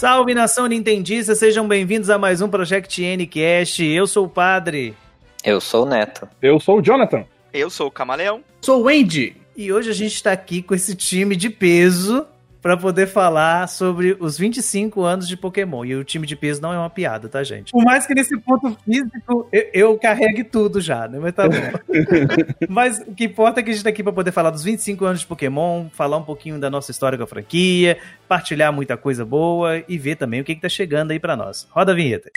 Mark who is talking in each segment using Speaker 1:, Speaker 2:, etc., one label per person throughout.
Speaker 1: Salve nação Nintendista, sejam bem-vindos a mais um Project Ncast. Eu sou o Padre.
Speaker 2: Eu sou o Neto.
Speaker 3: Eu sou o Jonathan.
Speaker 4: Eu sou o Camaleão.
Speaker 1: Sou o Wendy. E hoje a gente está aqui com esse time de peso para poder falar sobre os 25 anos de Pokémon. E o time de peso não é uma piada, tá, gente? Por mais que nesse ponto físico eu, eu carregue tudo já, né? Mas tá bom. Mas o que importa é que a gente tá aqui para poder falar dos 25 anos de Pokémon, falar um pouquinho da nossa história com a franquia, partilhar muita coisa boa e ver também o que, que tá chegando aí para nós. Roda a vinheta.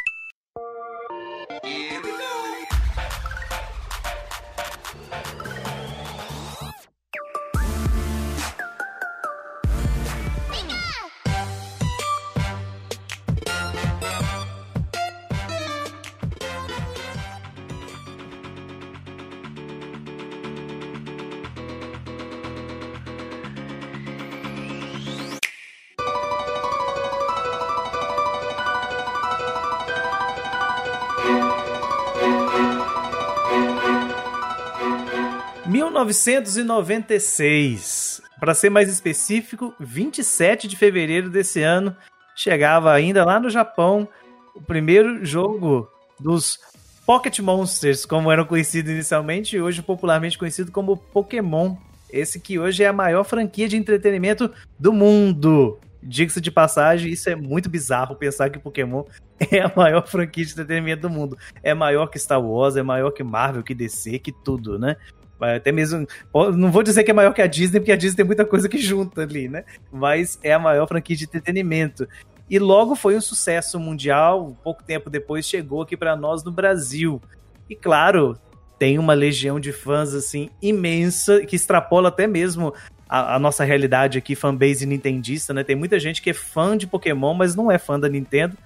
Speaker 1: 1996. Para ser mais específico, 27 de fevereiro desse ano, chegava ainda lá no Japão o primeiro jogo dos Pocket Monsters, como eram conhecidos inicialmente, e hoje popularmente conhecido como Pokémon. Esse que hoje é a maior franquia de entretenimento do mundo. Diga-se de passagem, isso é muito bizarro pensar que Pokémon é a maior franquia de entretenimento do mundo. É maior que Star Wars, é maior que Marvel, que DC, que tudo, né? Até mesmo. Não vou dizer que é maior que a Disney, porque a Disney tem muita coisa que junta ali, né? Mas é a maior franquia de entretenimento. E logo foi um sucesso mundial. Pouco tempo depois chegou aqui para nós no Brasil. E claro, tem uma legião de fãs assim imensa que extrapola até mesmo a, a, nossa realidade aqui, fanbase nintendista, né? Tem muita gente que é fã de Pokémon, mas não é fã da Nintendo.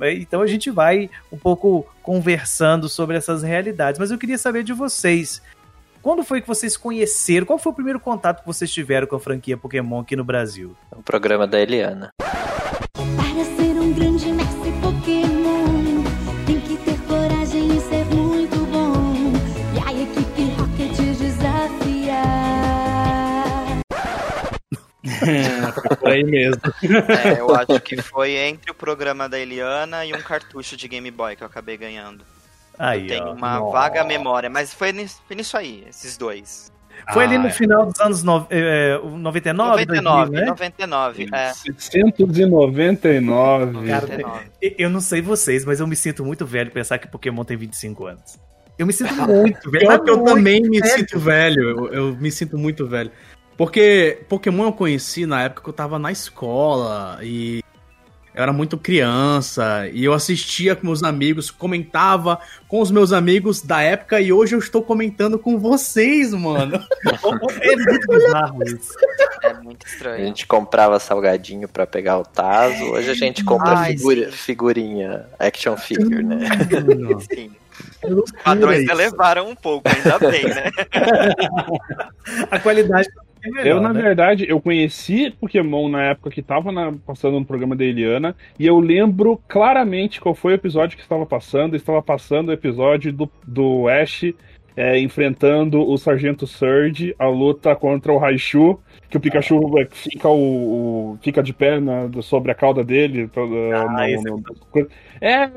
Speaker 1: Então a gente vai um pouco conversando sobre essas realidades. Mas eu queria saber de vocês. Quando foi que vocês conheceram? Qual foi o primeiro contato que vocês tiveram com a franquia Pokémon aqui no Brasil?
Speaker 2: O programa da Eliana.
Speaker 5: Para ser um grande mestre Pokémon, tem que ter coragem e ser muito bom. E a equipe Rocket desafiar.
Speaker 3: É, por aí mesmo.
Speaker 4: É, eu acho que foi entre o programa da Eliana e um cartucho de Game Boy que eu acabei ganhando.
Speaker 1: Aí,
Speaker 4: eu tenho
Speaker 1: ó.
Speaker 4: uma
Speaker 1: Nossa.
Speaker 4: vaga memória, mas foi nisso, foi nisso aí, esses dois.
Speaker 1: Foi ali
Speaker 3: Ah,
Speaker 1: no
Speaker 3: é.
Speaker 1: final dos anos no, é, 99,
Speaker 4: 99,
Speaker 1: 2000, né?
Speaker 4: 99, é.
Speaker 3: 799.
Speaker 1: Cara,
Speaker 4: 99.
Speaker 1: E- Eu não sei vocês, mas eu me sinto muito velho pensar que Pokémon tem 25 anos. Eu me sinto muito velho.
Speaker 6: Pior que eu
Speaker 1: muito
Speaker 6: também me
Speaker 1: velho.
Speaker 6: sinto velho. Eu, eu me sinto muito velho. Porque Pokémon eu conheci na época que eu tava na escola e eu era muito criança e eu assistia com meus amigos, comentava com os meus amigos da época e hoje eu estou comentando com vocês, mano.
Speaker 1: É muito bizarro isso.
Speaker 4: É muito
Speaker 2: A
Speaker 4: estranho.
Speaker 2: gente comprava salgadinho pra pegar o Tazo. Hoje a gente compra
Speaker 4: Ai,
Speaker 2: figura- figurinha, action figure, né?
Speaker 4: Sim. Os padrões elevaram um pouco, ainda bem, né?
Speaker 1: A qualidade é melhor,
Speaker 3: Eu, na
Speaker 1: né?
Speaker 3: verdade, eu conheci Pokémon na época que tava na- passando no programa da Eliana, e eu lembro claramente qual foi o episódio que estava passando. Estava passando o episódio do, do Ash é, enfrentando o Sargento Surge, a luta contra o Raichu, que o Pikachu é, fica, o, o- fica de pé na- sobre a cauda dele. toda-
Speaker 1: Ah,
Speaker 3: no- no- é, é,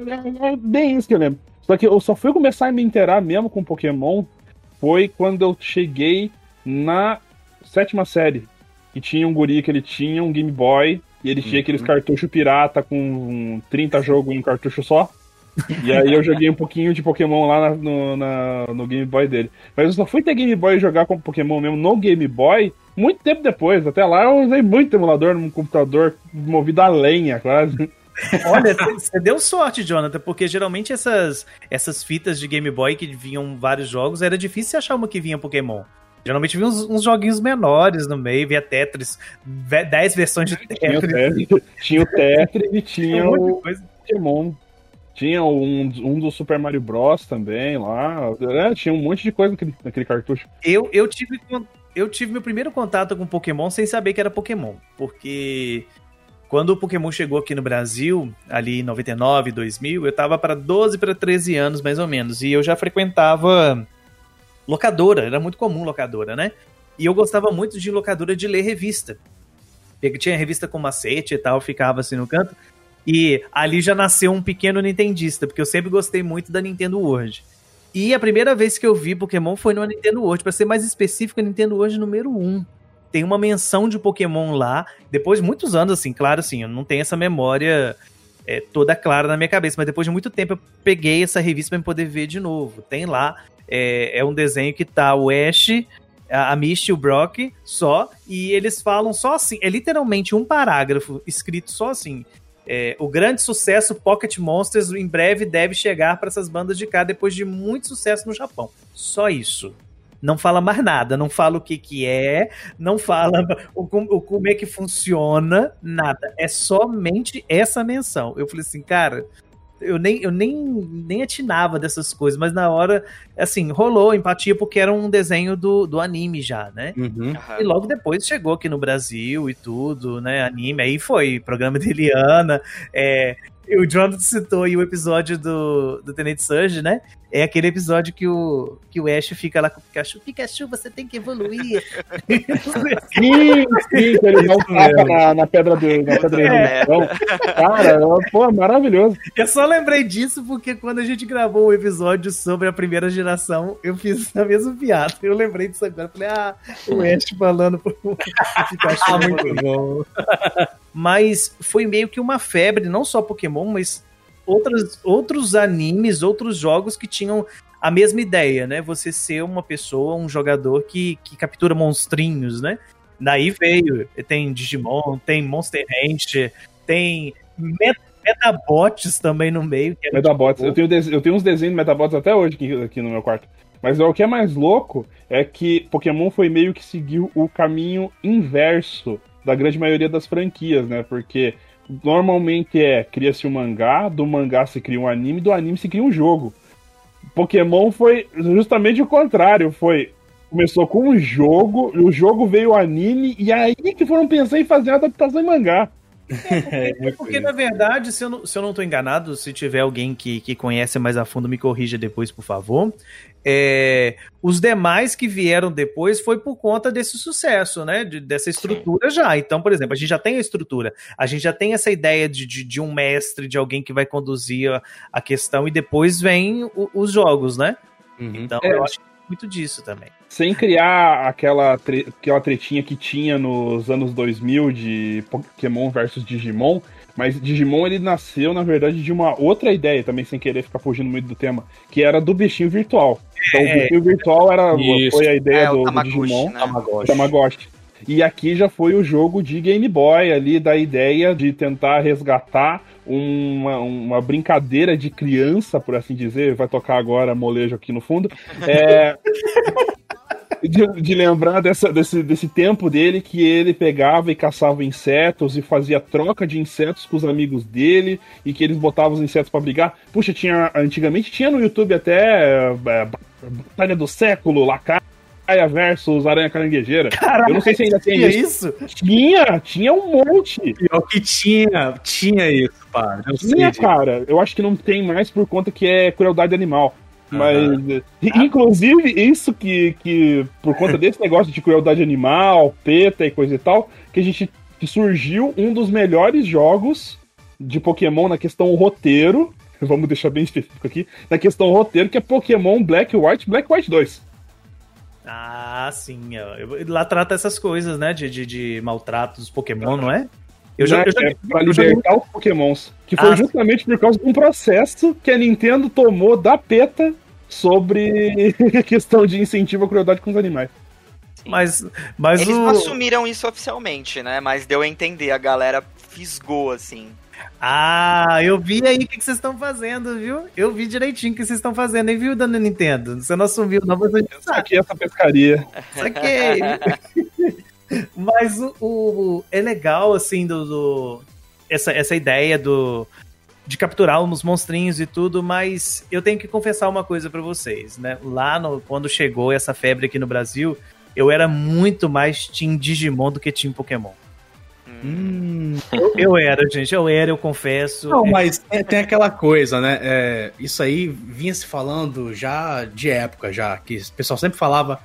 Speaker 3: é bem isso que eu lembro. Só que eu só fui começar a me inteirar mesmo com Pokémon foi quando eu cheguei na sétima série. Que tinha um guri que ele tinha um Game Boy e ele tinha aqueles cartuchos pirata com 30 jogos em um cartucho só. E aí eu joguei um pouquinho de Pokémon lá na- no, na- no Game Boy dele. Mas eu só fui ter Game Boy e jogar com Pokémon mesmo no Game Boy muito tempo depois. Até lá eu usei muito emulador num computador movido a lenha, quase.
Speaker 1: Olha, você deu sorte, Jonathan, porque geralmente essas, essas fitas de Game Boy que vinham vários jogos, era difícil achar uma que vinha Pokémon. Geralmente vinha uns, uns joguinhos menores no meio, via Tetris, ve- 10 versões de
Speaker 3: Tinha o
Speaker 1: Tetris.
Speaker 3: Tinha o Tetris e
Speaker 1: Tinha
Speaker 3: o. Pokémon. Tinha um, um do Super Mario Bros. também lá. É, tinha um monte de coisa naquele, naquele cartucho.
Speaker 1: Eu, eu, tive, eu tive meu primeiro contato com Pokémon sem saber que era Pokémon. Porque quando o Pokémon chegou aqui no Brasil, ali em 99, 2000, eu tava para 12 para 13 anos mais ou menos. E eu já frequentava locadora, era muito comum locadora, né? E eu gostava muito de locadora de ler revista. Porque tinha revista com macete e tal, ficava assim no canto. E ali já nasceu um pequeno nintendista, porque eu sempre gostei muito da Nintendo World. E a primeira vez que eu vi Pokémon foi no Nintendo World, para ser mais específico, a Nintendo World número 1. Tem uma menção de Pokémon lá, depois de muitos anos, assim, claro, assim, eu não tenho essa memória é, toda clara na minha cabeça, mas depois de muito tempo eu peguei essa revista para poder ver de novo. Tem lá, é, é um desenho que tá o Ash, a Misty e o Brock só, e eles falam só assim, é literalmente um parágrafo escrito só assim. é, o grande sucesso Pocket Monsters em breve deve chegar para essas bandas de cá depois de muito sucesso no Japão. Só isso. Não fala mais nada, não fala o que que é, não fala o, o como é que funciona, nada. É somente essa menção. Eu falei assim, cara, eu nem, eu nem, nem atinava dessas coisas, mas na hora, assim, rolou empatia porque era um desenho do, do anime já, né?
Speaker 6: Uhum.
Speaker 1: E logo depois chegou aqui no Brasil e tudo, né? Anime, aí foi programa de Eliana. É, o Jonathan citou aí o episódio do, do Tenente Surge, né? É aquele episódio que o, que o Ash fica lá com o Pikachu. Pikachu, você tem que evoluir.
Speaker 3: Sim, sim, que ele um tapa na, na pedra do, na pedra
Speaker 1: É.
Speaker 3: então, Cara, pô, maravilhoso.
Speaker 1: eu só lembrei disso porque quando a gente gravou o episódio sobre a primeira geração, eu fiz a mesma piada. Eu lembrei disso agora. Falei, ah, o Ash falando pro Pikachu.
Speaker 6: Ah, muito bom.
Speaker 1: Mas foi meio que uma febre, não só Pokémon, mas outros, outros animes, outros jogos que tinham a mesma ideia, né? Você ser uma pessoa, um jogador que, que captura monstrinhos, né? Daí veio, tem Digimon, tem Monster Rancher, tem Met- Metabots também no meio. Era
Speaker 3: Metabots.
Speaker 1: tipo-
Speaker 3: Eu tenho, eu tenho uns desenhos de Metabots até hoje aqui, aqui no meu quarto. Mas o que é mais louco é que Pokémon foi meio que seguiu o caminho inverso da grande maioria das franquias, né? Porque normalmente é cria-se um mangá, do mangá se cria um anime, do anime se cria um jogo. Pokémon foi justamente o contrário, foi começou com um jogo, o jogo veio o anime e aí que foram pensar em fazer a adaptação em mangá.
Speaker 1: É porque, na verdade, se eu não, se eu não tô enganado, se tiver alguém que, que conhece mais a fundo, me corrija depois, por favor. É, os demais que vieram depois foi por conta desse sucesso, né? de- dessa estrutura já. Então, por exemplo, a gente já tem a estrutura, a gente já tem essa ideia de, de, de um mestre, de alguém que vai conduzir a, a questão, e depois vem o- os jogos, né?
Speaker 6: Uhum.
Speaker 1: Então,
Speaker 3: É.
Speaker 1: eu acho muito disso também.
Speaker 3: Sem criar aquela, tre- aquela tretinha que tinha nos anos 2000 de Pokémon versus Digimon, mas Digimon ele nasceu, na verdade, de uma outra ideia, também sem querer ficar fugindo muito do tema, que era do bichinho virtual. Então, o
Speaker 1: É.
Speaker 3: bichinho virtual era,
Speaker 6: Isso.
Speaker 3: foi a ideia
Speaker 4: É, o
Speaker 3: do, do Digimon,
Speaker 4: né?
Speaker 6: Tamagotchi.
Speaker 3: Tamagotchi. E aqui já foi o jogo de Game Boy ali, da ideia de tentar resgatar uma, uma brincadeira de criança, por assim dizer. Vai tocar agora molejo aqui no fundo. É, de, de lembrar dessa, desse, desse tempo dele que ele pegava e caçava insetos e fazia troca de insetos com os amigos dele e que eles botavam os insetos pra brigar. Puxa, tinha antigamente tinha no YouTube até é, Batalha do Século, Lacaia versus Aranha Caranguejeira. Eu não sei se ainda tem
Speaker 1: Tinha
Speaker 3: isso.
Speaker 1: isso?
Speaker 3: Tinha, tinha um monte.
Speaker 6: Pior que tinha, tinha isso, pá. Eu
Speaker 3: Tinha, cara. Eu acho que não tem mais por conta que é crueldade animal. Mas, eh, inclusive, isso que, que, por conta desse negócio de crueldade animal, peta e coisa e tal, que a gente que surgiu um dos melhores jogos de Pokémon na questão roteiro. Vamos deixar bem específico aqui. Na questão roteiro, que é Pokémon Black White, Black White 2.
Speaker 1: Ah, sim. Lá trata essas coisas, né? De, de, de maltrato dos Pokémon, não é? Eu já,
Speaker 3: né,
Speaker 1: eu já-
Speaker 3: é pra
Speaker 1: eu já-
Speaker 3: libertar os Pokémons. Que foi
Speaker 1: Ah,
Speaker 3: justamente por causa de um processo que a Nintendo tomou da PETA sobre a questão de incentivo à crueldade com os animais.
Speaker 1: Mas, mas
Speaker 4: Eles
Speaker 1: o...
Speaker 4: não assumiram isso oficialmente, né? Mas deu a entender, a galera fisgou, assim.
Speaker 1: Ah, eu vi aí o que vocês estão fazendo, viu? Eu vi direitinho o que vocês estão fazendo, hein, viu, dona Nintendo? Você não assumiu, não, mas gente sabe.
Speaker 3: Aqui essa pescaria.
Speaker 1: Saquei. Mas o, o- é legal, assim, do, do- essa, essa ideia do de capturar uns monstrinhos e tudo, mas eu tenho que confessar uma coisa pra vocês, né? Lá no, quando chegou essa febre aqui no Brasil, eu era muito mais Team Digimon do que Team Pokémon.
Speaker 6: Hum.
Speaker 1: Eu, eu era, gente, eu era, eu confesso.
Speaker 6: Não,
Speaker 1: É,
Speaker 6: mas tem, tem aquela coisa, né? é, isso aí vinha se falando já de época, já. Que o pessoal sempre falava: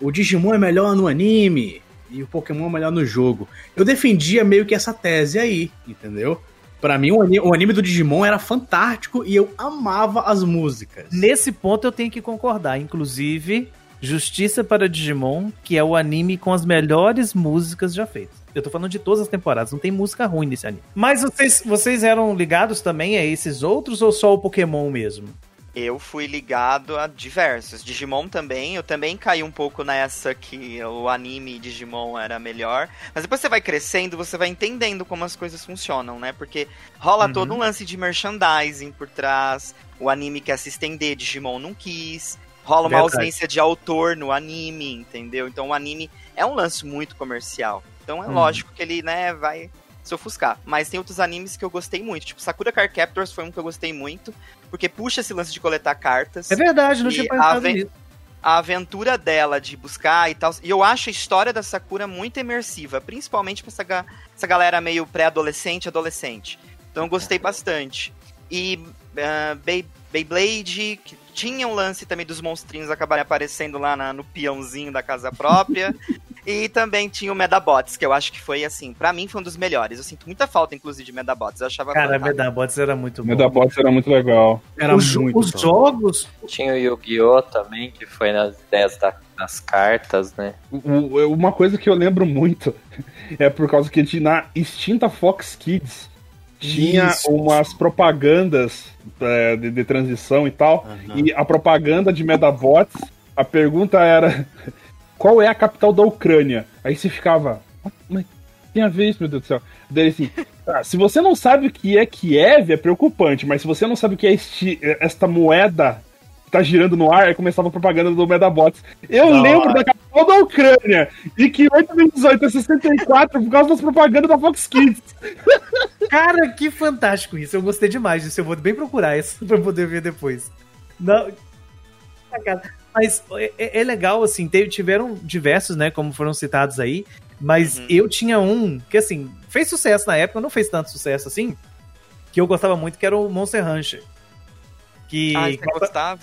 Speaker 6: o Digimon é melhor no anime e o Pokémon é melhor no jogo. Eu defendia meio que essa tese aí, entendeu? Pra mim, o anime, o anime do Digimon era fantástico e eu amava as músicas.
Speaker 1: Nesse ponto eu tenho que concordar. Inclusive, Justiça para Digimon, que é o anime com as melhores músicas já feitas. Eu tô falando de todas as temporadas, não tem música ruim nesse anime. Mas vocês, vocês eram ligados também a esses outros ou só o Pokémon mesmo?
Speaker 4: Eu fui ligado a diversos. Digimon também, eu também caí um pouco nessa que o anime Digimon era melhor. Mas depois você vai crescendo, você vai entendendo como as coisas funcionam, né? Porque rola
Speaker 1: Uhum.
Speaker 4: todo um lance de merchandising por trás. O anime quer se estender, Digimon não quis. Rola uma
Speaker 1: Verdade.
Speaker 4: ausência de autor no anime, entendeu? Então o anime é um lance muito comercial. Então é
Speaker 1: Uhum.
Speaker 4: lógico que ele, né, vai se ofuscar. Mas tem outros animes que eu gostei muito. Tipo, Sakura Card Captors foi um que eu gostei muito. Porque puxa esse lance de coletar cartas.
Speaker 1: É verdade, não tinha
Speaker 4: a
Speaker 1: pensado nisso.
Speaker 4: A aventura dela de buscar e tal. E eu acho a história da Sakura muito imersiva. Principalmente pra essa, ga- essa galera meio pré-adolescente, adolescente. Então eu gostei bastante. E ah, Bey- Beyblade, que tinha um lance também dos monstrinhos acabarem aparecendo lá na- no peãozinho da casa própria. e também tinha o Medabots, que eu acho que foi assim, pra mim foi um dos melhores. Eu sinto muita falta, inclusive, de Medabots. Eu achava
Speaker 1: Cara,
Speaker 4: fantástico.
Speaker 1: Medabots era muito bom.
Speaker 3: Medabots era muito legal.
Speaker 6: Era
Speaker 1: os,
Speaker 6: muito
Speaker 1: os
Speaker 6: top.
Speaker 1: jogos,
Speaker 2: Tinha o Yu-Gi-Oh! também, que foi nas ideias da- das cartas, né?
Speaker 3: Uma coisa que eu lembro muito é por causa que tinha na extinta Fox Kids tinha
Speaker 1: Isso.
Speaker 3: umas propagandas é, de, de transição e tal.
Speaker 6: Aham.
Speaker 3: E a propaganda de Medabots, a pergunta era qual é a capital da Ucrânia? Aí você ficava, "Ah, mas tem a ver isso, meu Deus do céu. Daí assim, "Ah, se você não sabe o que é Kiev, é preocupante, mas se você não sabe o que é este- esta moeda que tá girando no ar, aí começava a propaganda do Medabots. Eu
Speaker 1: Da
Speaker 3: lembro da capital da Ucrânia e que 8 vezes 18 é 64 por causa das propagandas da Fox Kids.
Speaker 1: Cara, que fantástico isso. Eu gostei demais disso. Eu vou bem procurar isso pra poder ver depois. Não. Cara, Mas é, é- é legal, assim, te- tiveram diversos, né, como foram citados aí, mas
Speaker 4: Uhum.
Speaker 1: eu tinha um que, assim, fez sucesso na época, não fez tanto sucesso assim, que eu gostava muito, que era o Monster Rancher. Que...
Speaker 4: Ah, você gostava?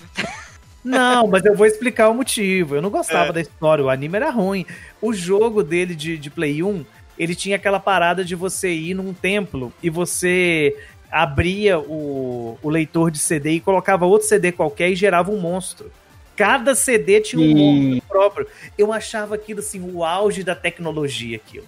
Speaker 1: Não, mas eu vou explicar o motivo. Eu não gostava
Speaker 4: É.
Speaker 1: da história, o anime era ruim. O jogo dele de, de Play 1, ele tinha aquela parada de você ir num templo e você abria o, o leitor de CD e colocava outro CD qualquer e gerava um monstro. Cada CD tinha um monstro próprio. Eu achava aquilo assim, o auge da tecnologia aquilo.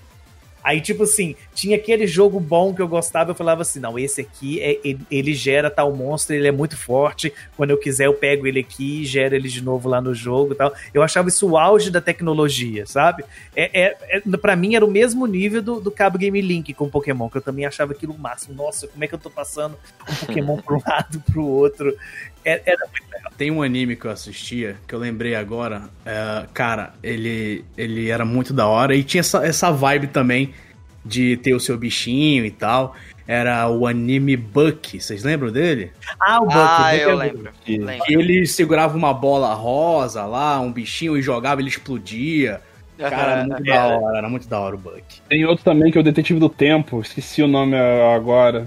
Speaker 1: Aí, tipo assim, tinha aquele jogo bom que eu gostava, eu falava assim, não, esse aqui, é, ele, ele gera tal monstro, ele é muito forte, quando eu quiser eu pego ele aqui e gero ele de novo lá no jogo e tal. Eu achava isso o auge da tecnologia, sabe? É, é, é, pra mim era o mesmo nível do, do Cabo Game Link com Pokémon, que eu também achava aquilo o máximo. Nossa, como é que eu tô passando um Pokémon pra um lado pro outro? É- Era
Speaker 6: Tem um anime que eu assistia, que eu lembrei agora. é, cara, ele, ele era muito da hora e tinha essa, essa vibe também de ter o seu bichinho e tal. Era o anime Buck, vocês lembram dele?
Speaker 1: Ah, o Buck.
Speaker 4: Ah, eu
Speaker 1: é
Speaker 4: lembro. Lembro.
Speaker 6: Ele segurava uma bola rosa lá, um bichinho, e jogava, ele explodia. Cara, era muito da hora, era muito da hora o Buck.
Speaker 3: Tem outro também que é o Detetive do Tempo, esqueci o nome agora.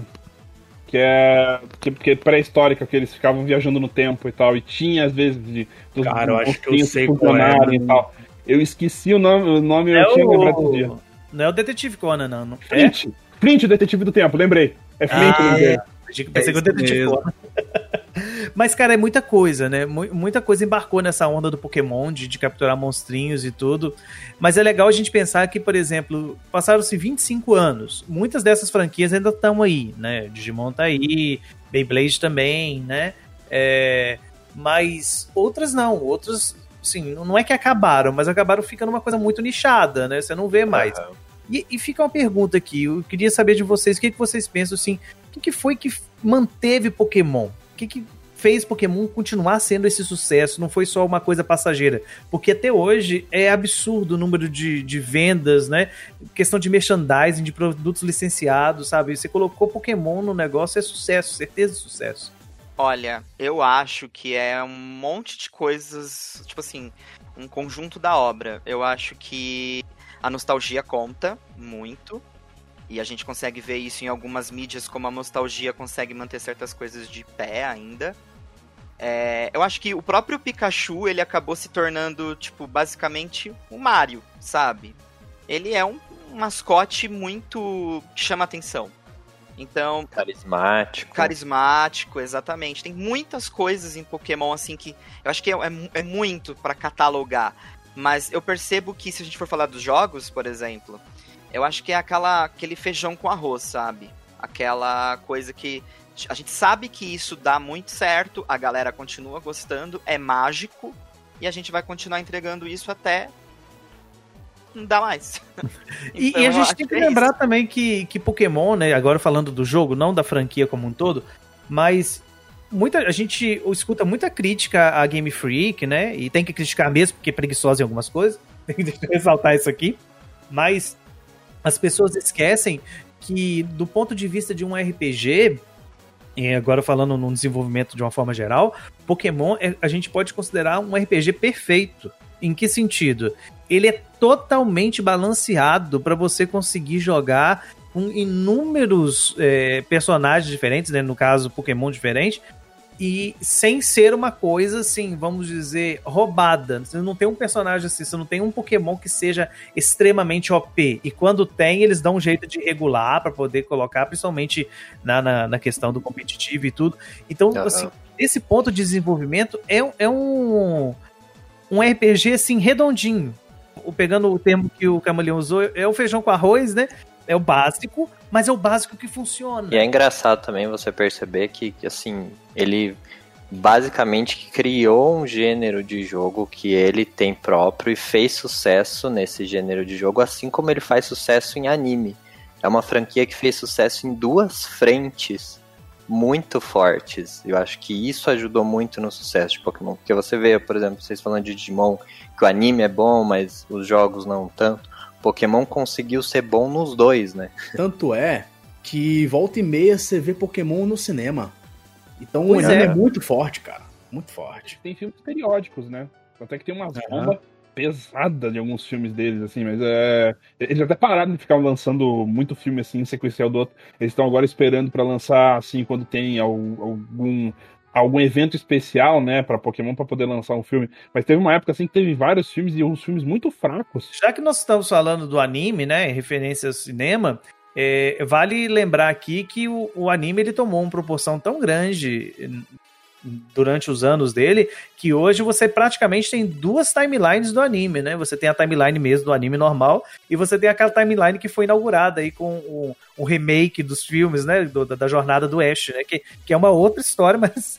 Speaker 3: Que é, que, que é pré-histórica, que eles ficavam viajando no tempo e tal. E tinha, às vezes, de, dos
Speaker 6: Cara, eu acho que eu sei qual é.
Speaker 3: e tal. Eu esqueci o nome, o nome
Speaker 1: É
Speaker 3: eu tinha lembrado do dia.
Speaker 1: o... Não é o Detetive Conan, não. não. É?
Speaker 3: Flint. Flint, o Detetive do Tempo, lembrei. É Flint,
Speaker 1: Ah,
Speaker 3: lembrei.
Speaker 1: Que pensei
Speaker 6: É
Speaker 1: que o Detetive
Speaker 6: mesmo.
Speaker 1: Conan. Mas, cara, é muita coisa, né? Mu- Muita coisa embarcou nessa onda do Pokémon, de, de capturar monstrinhos e tudo. Mas é legal a gente pensar que, por exemplo, passaram-se 25 anos. Muitas dessas franquias ainda estão aí, né? Digimon tá aí, Beyblade também, né? É, mas outras não. Outras, assim, não é que acabaram, mas acabaram ficando uma coisa muito nichada, né? Você não vê mais. E, e fica uma pergunta aqui, eu queria saber de vocês, o que, que vocês pensam, assim, o que, que foi que manteve Pokémon? O que, que fez Pokémon continuar sendo esse sucesso? Não foi só uma coisa passageira? Porque até hoje é absurdo o número de, de vendas, né? Questão de merchandising, de produtos licenciados, sabe? Você colocou Pokémon no negócio, é sucesso, certeza de sucesso.
Speaker 4: Olha, eu acho que é um monte de coisas, tipo assim, um conjunto da obra. Eu acho que a nostalgia conta muito. E a gente consegue ver isso em algumas mídias, como a nostalgia consegue manter certas coisas de pé ainda. É, eu acho que o próprio Pikachu, ele acabou se tornando, tipo, basicamente o Mario, sabe? Ele é um, um mascote muito que chama atenção. Então,
Speaker 2: Carismático.
Speaker 4: carismático, exatamente. Tem muitas coisas em Pokémon assim que eu acho que é, é- é muito pra catalogar. Mas eu percebo que se a gente for falar dos jogos, por exemplo, eu acho que é aquela, aquele feijão com arroz, sabe? Aquela coisa que a gente sabe que isso dá muito certo, a galera continua gostando, é mágico e a gente vai continuar entregando isso até não dá mais.
Speaker 1: E,
Speaker 4: Então,
Speaker 1: e a gente tem que
Speaker 4: que é
Speaker 1: lembrar também que, que Pokémon, né? Agora falando do jogo, não da franquia como um todo, mas muita a gente escuta muita crítica a Game Freak, né? E tem que criticar mesmo, porque é preguiçosa em algumas coisas. Tem que ressaltar isso aqui. Mas as pessoas esquecem que, do ponto de vista de um RPG, e agora falando num desenvolvimento de uma forma geral, Pokémon é- a gente pode considerar um RPG perfeito. Em que sentido? Ele é totalmente balanceado para você conseguir jogar com inúmeros é, personagens diferentes, né? no caso Pokémon diferente, e sem ser uma coisa assim, vamos dizer, roubada. Você não tem um personagem assim, você não tem um Pokémon que seja extremamente OP. E quando tem, eles dão um jeito de regular para poder colocar, principalmente na, na, na questão do competitivo e tudo. Então, assim, esse ponto de desenvolvimento é, é um, um RPG assim redondinho. O- Pegando o termo que o Camaleão usou, é o feijão com arroz, né? É o básico, mas é o básico que funciona.
Speaker 2: E é engraçado também você perceber que, assim, ele basicamente criou um gênero de jogo que ele tem próprio e fez sucesso nesse gênero de jogo, assim como ele faz sucesso em anime. É uma franquia que fez sucesso em duas frentes muito fortes. Eu acho que isso ajudou muito no sucesso de Pokémon. Porque você vê, por exemplo, vocês falando de Digimon, que o anime é bom, mas os jogos não tanto. Pokémon conseguiu ser bom nos dois, né?
Speaker 6: Tanto é que volta e meia você vê Pokémon no cinema. Então o
Speaker 1: Pois
Speaker 6: anime
Speaker 1: é.
Speaker 6: é. muito forte, cara. Muito forte.
Speaker 3: Tem filmes periódicos, né? Até que tem umas
Speaker 6: Aham.
Speaker 3: bombas pesadas de alguns filmes deles, assim, mas é. Eles até pararam de ficar lançando muito filme assim, sequencial do outro. Eles estão agora esperando pra lançar, assim, quando tem al- algum. Algum evento especial, né, pra Pokémon, pra poder lançar um filme. Mas teve uma época, assim, que teve vários filmes e uns filmes muito fracos.
Speaker 1: Já que nós estamos falando do anime, né, em referência ao cinema, é, vale lembrar aqui que o, o anime ele tomou uma proporção tão grande durante os anos dele que hoje você praticamente tem duas timelines do anime, né? Você tem a timeline mesmo do anime normal e você tem aquela timeline que foi inaugurada aí com o, o remake dos filmes, né? do- da, da jornada do Ash, né? Que, que é uma outra história, mas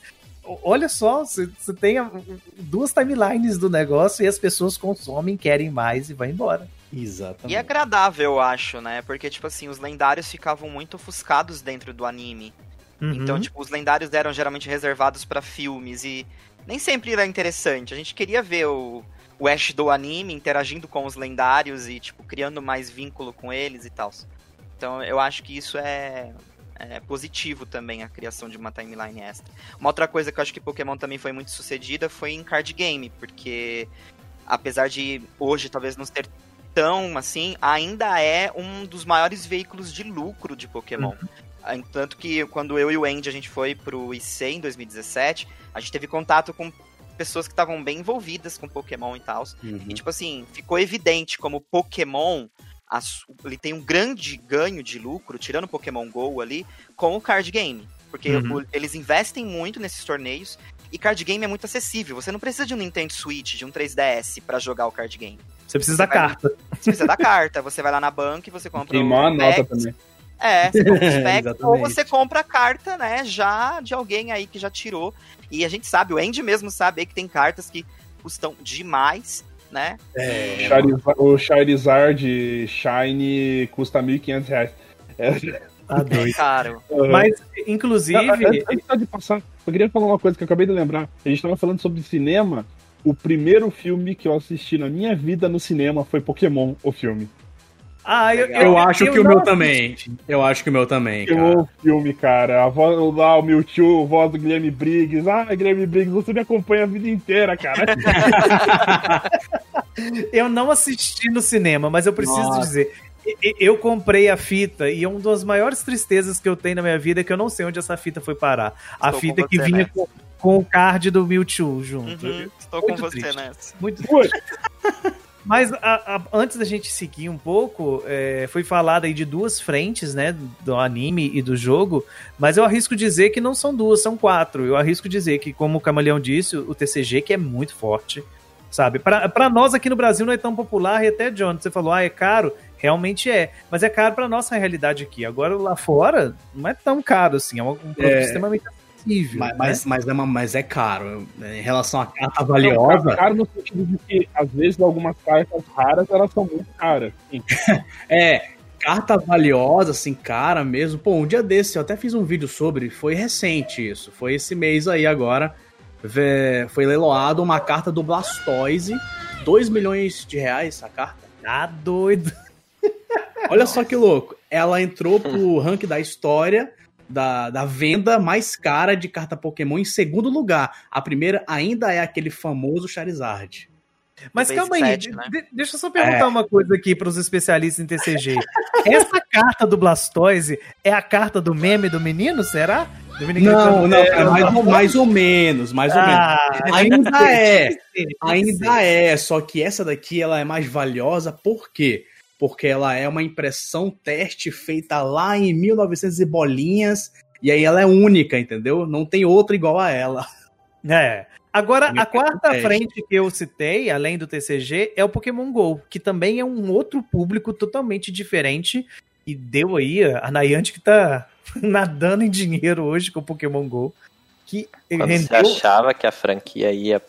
Speaker 1: olha só, você você tem duas timelines do negócio e as pessoas consomem, querem mais e vai embora.
Speaker 6: Exatamente.
Speaker 4: E é agradável, eu acho, né? Porque, tipo assim, os lendários ficavam muito ofuscados dentro do anime.
Speaker 1: Uhum.
Speaker 4: Então, tipo, os lendários eram geralmente reservados pra filmes e nem sempre era interessante. A gente queria ver o, o Ash do anime interagindo com os lendários e, tipo, criando mais vínculo com eles e tal. Então, eu acho que isso é, é positivo também, a criação de uma timeline extra. Uma outra coisa que eu acho que Pokémon também foi muito sucedida foi em card game, porque apesar de hoje talvez não ser tão assim, ainda é um dos maiores veículos de lucro de Pokémon. Ah, Tanto que quando eu e o Andy a gente foi pro IC em 2017, a gente teve contato com pessoas que estavam bem envolvidas com Pokémon e tal.
Speaker 6: Uhum.
Speaker 4: E tipo assim, ficou evidente como Pokémon ele tem um grande ganho de lucro, tirando o Pokémon GO ali, com o card game. Porque
Speaker 1: Uhum.
Speaker 4: eles investem muito nesses torneios e card game é muito acessível. Você não precisa de um Nintendo Switch, de um 3DS pra jogar o card game.
Speaker 1: Você precisa da
Speaker 4: Você vai-
Speaker 1: carta.
Speaker 4: Você precisa da carta, você vai lá na banca e você compra
Speaker 3: a
Speaker 4: o
Speaker 3: nota também.
Speaker 4: É, você compra os packs, ou você compra a carta, né, já de alguém aí que já tirou. E a gente sabe, o Andy mesmo sabe aí que tem cartas que custam demais, né?
Speaker 6: É,
Speaker 3: Charizard- o Charizard Shine custa 1.500 reais. É,
Speaker 1: Tá doido.
Speaker 4: caro.
Speaker 1: Mas,
Speaker 3: Ah,
Speaker 1: inclusive,
Speaker 3: Antes antes de passar, eu queria falar uma coisa que eu acabei de lembrar. A gente tava falando sobre cinema. O primeiro filme que eu assisti na minha vida no cinema foi Pokémon, o filme.
Speaker 1: Ah, eu,
Speaker 6: eu, acho que o meu
Speaker 1: assisti.
Speaker 6: também. Eu acho que o meu também, cara.
Speaker 3: Pokémon, o filme, cara. A voz lá, o Mewtwo, a voz do Guilherme Briggs. Ah, Guilherme Briggs, você me acompanha a vida inteira, cara.
Speaker 1: Eu não assisti no cinema, mas eu preciso
Speaker 3: Nossa.
Speaker 1: dizer. Eu comprei a fita e uma das maiores tristezas que eu tenho na minha vida é que eu não sei onde essa fita foi parar. A
Speaker 4: Estou
Speaker 1: fita
Speaker 4: com
Speaker 1: que
Speaker 4: você
Speaker 1: vinha
Speaker 4: nessa.
Speaker 1: com, com o card do Mewtwo junto.
Speaker 4: Uhum, estou com
Speaker 1: Muito
Speaker 4: você
Speaker 1: triste.
Speaker 4: nessa.
Speaker 1: Muito Mas a- a- antes da gente seguir um pouco, é, foi falado aí de duas frentes, né? Do anime e do jogo. Mas eu arrisco dizer que não são duas, são quatro. Eu arrisco dizer que, como o Camaleão disse, o TCG que é muito forte. Sabe? Pra, pra nós aqui no Brasil não é tão popular, e até, John, você falou, ah, é caro. Realmente é. Mas é caro pra nossa realidade aqui. Agora lá fora, não é tão caro assim. É um, um produto
Speaker 6: É.
Speaker 1: extremamente acessível.
Speaker 6: Mas,
Speaker 1: né?
Speaker 6: mas, mas, é uma- mas é caro. Em relação à carta
Speaker 3: Não,
Speaker 6: valiosa,
Speaker 3: caro no sentido de que, às vezes, algumas cartas raras, elas são muito caras.
Speaker 6: É. Carta valiosa, assim, cara mesmo. Pô, um dia desse eu até fiz um vídeo sobre, foi recente isso. Foi esse mês aí agora. Foi leiloado uma carta do Blastoise. 2 milhões de reais a carta.
Speaker 1: Tá doido.
Speaker 6: Olha só que louco. Ela entrou pro ranking da história da, da venda mais cara de carta Pokémon em segundo lugar. A primeira ainda é aquele famoso Charizard.
Speaker 1: Mas
Speaker 4: Base
Speaker 1: calma aí,
Speaker 4: set,
Speaker 1: de-
Speaker 4: né?
Speaker 1: de- deixa eu só perguntar
Speaker 6: É.
Speaker 1: uma coisa aqui para os especialistas em TCG. Essa carta do Blastoise é a carta do meme do menino, será? Do menino
Speaker 6: Não, não,
Speaker 1: "É,
Speaker 6: mais, ou- mais ou menos, mais ou menos.
Speaker 1: Ah,
Speaker 6: Ainda é, ainda é, só que essa daqui ela é mais valiosa, por quê? Porque ela é uma impressão teste feita lá em 1900 e bolinhas, e aí ela é única, entendeu? Não tem outra igual a ela.
Speaker 1: É. Agora, a
Speaker 6: Única
Speaker 1: quarta
Speaker 6: teste.
Speaker 1: frente que eu citei, além do TCG, é o Pokémon GO, que também é um outro público totalmente diferente. E deu aí a Niantic que tá nadando em dinheiro hoje com o Pokémon GO. Que
Speaker 2: Quando você
Speaker 1: rendeu
Speaker 2: achava que a franquia ia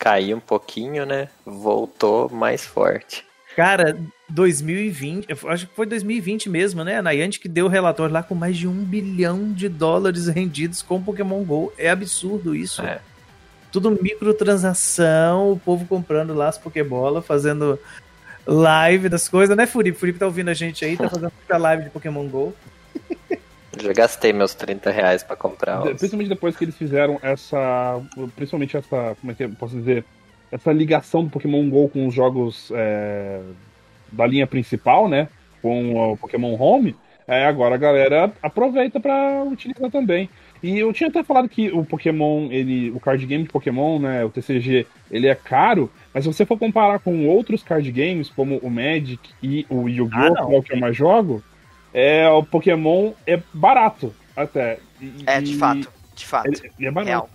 Speaker 2: cair um pouquinho, né? Voltou mais forte.
Speaker 1: Cara, 2020, eu acho que foi 2020 mesmo, né? A Niantic deu o relatório lá com mais de um bilhão de dólares rendidos com Pokémon GO. É absurdo isso.
Speaker 2: É.
Speaker 1: Tudo microtransação, o povo comprando lá as Pokébola, fazendo live das coisas, né, Furipe? Furipe tá ouvindo a gente aí, tá fazendo muita live de Pokémon GO.
Speaker 2: Já gastei meus 30 reais pra comprar os...
Speaker 3: Principalmente depois que eles fizeram essa. Principalmente essa. Como é que eu posso dizer? Essa ligação do Pokémon GO com os jogos é, da linha principal, né? Com o Pokémon Home. É, agora a galera aproveita pra utilizar também. E eu tinha até falado que o Pokémon, ele, o card game de Pokémon, né, o TCG, ele é caro, mas se você for comparar com outros card games, como o Magic e o
Speaker 1: Ah,
Speaker 3: Yu-Gi-Oh!, que é o que eu mais jogo, é, o Pokémon é barato até. E-
Speaker 4: É, de fato. De fato.
Speaker 3: Ele, ele é barato.
Speaker 4: Real.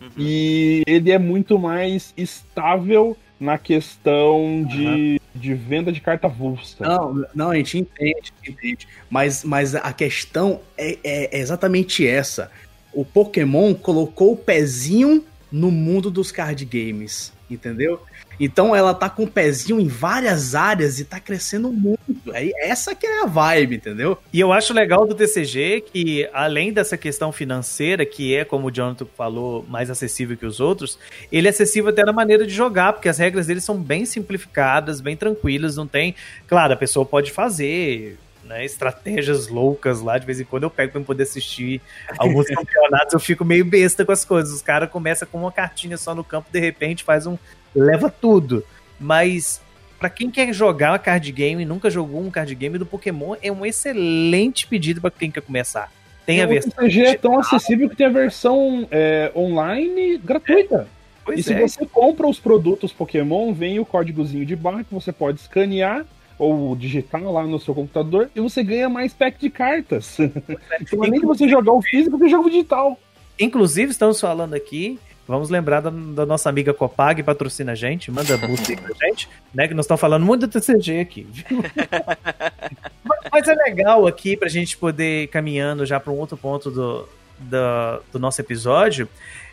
Speaker 4: Uhum.
Speaker 3: E ele é muito mais estável na questão de, de venda de carta avulsa.
Speaker 6: Não, não, a gente entende, a gente entende. Mas, mas a questão é, é exatamente essa. O Pokémon colocou o pezinho no mundo dos card games, entendeu? Então ela tá com o pezinho em várias áreas e tá crescendo muito. É essa que é a vibe, entendeu?
Speaker 1: E eu acho legal do TCG que, além dessa questão financeira, que é, como o Jonathan falou, mais acessível que os outros, ele é acessível até na maneira de jogar, porque as regras dele são bem simplificadas, bem tranquilas, não tem. Claro, a pessoa pode fazer. Né, estratégias loucas lá, de vez em quando eu pego pra eu poder assistir alguns campeonatos, eu fico meio besta com as coisas. Os caras começam com uma cartinha só no campo, de repente faz um. leva tudo. Mas Pra quem quer jogar card game e nunca jogou um card game do Pokémon, é um excelente pedido pra quem quer começar. Tem a
Speaker 3: o
Speaker 1: versão.
Speaker 3: TCG é tão acessível que tem a versão é, online gratuita.
Speaker 1: Pois
Speaker 3: e se
Speaker 1: é.
Speaker 3: você compra os produtos Pokémon, vem o códigozinho de barra que você pode escanear ou digitar lá no seu computador e você ganha mais pack de cartas. então, além de você jogar o físico, você joga o digital.
Speaker 1: Inclusive, estamos falando aqui. Vamos lembrar da, da nossa amiga Copag, que patrocina a gente, manda boost pra gente, né? Que nós estamos falando muito do TCG aqui. viu? Mas- Mas é legal aqui pra gente poder ir caminhando já para um outro ponto do, do, do nosso episódio.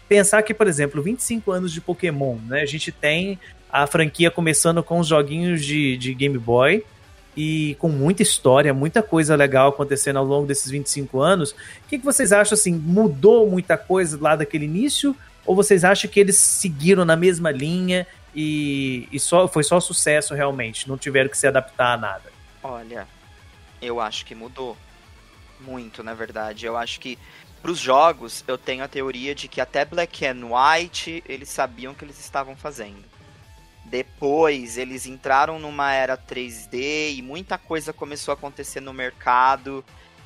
Speaker 1: Pensar que, por exemplo, 25 anos de Pokémon, né? A gente tem a franquia começando com os joguinhos de, de Game Boy e com muita história, muita coisa legal acontecendo ao longo desses 25 anos. O que, que vocês acham assim? Mudou muita coisa lá daquele início? Ou vocês acham que eles seguiram na mesma linha e, e só, foi só sucesso realmente? Não tiveram que se adaptar a nada?
Speaker 4: Olha, eu acho que mudou. Muito, na verdade. Eu acho que pros jogos, eu tenho a teoria de que até Black and White eles sabiam o que eles estavam fazendo. Depois, eles entraram numa era 3D e muita coisa começou a acontecer no mercado.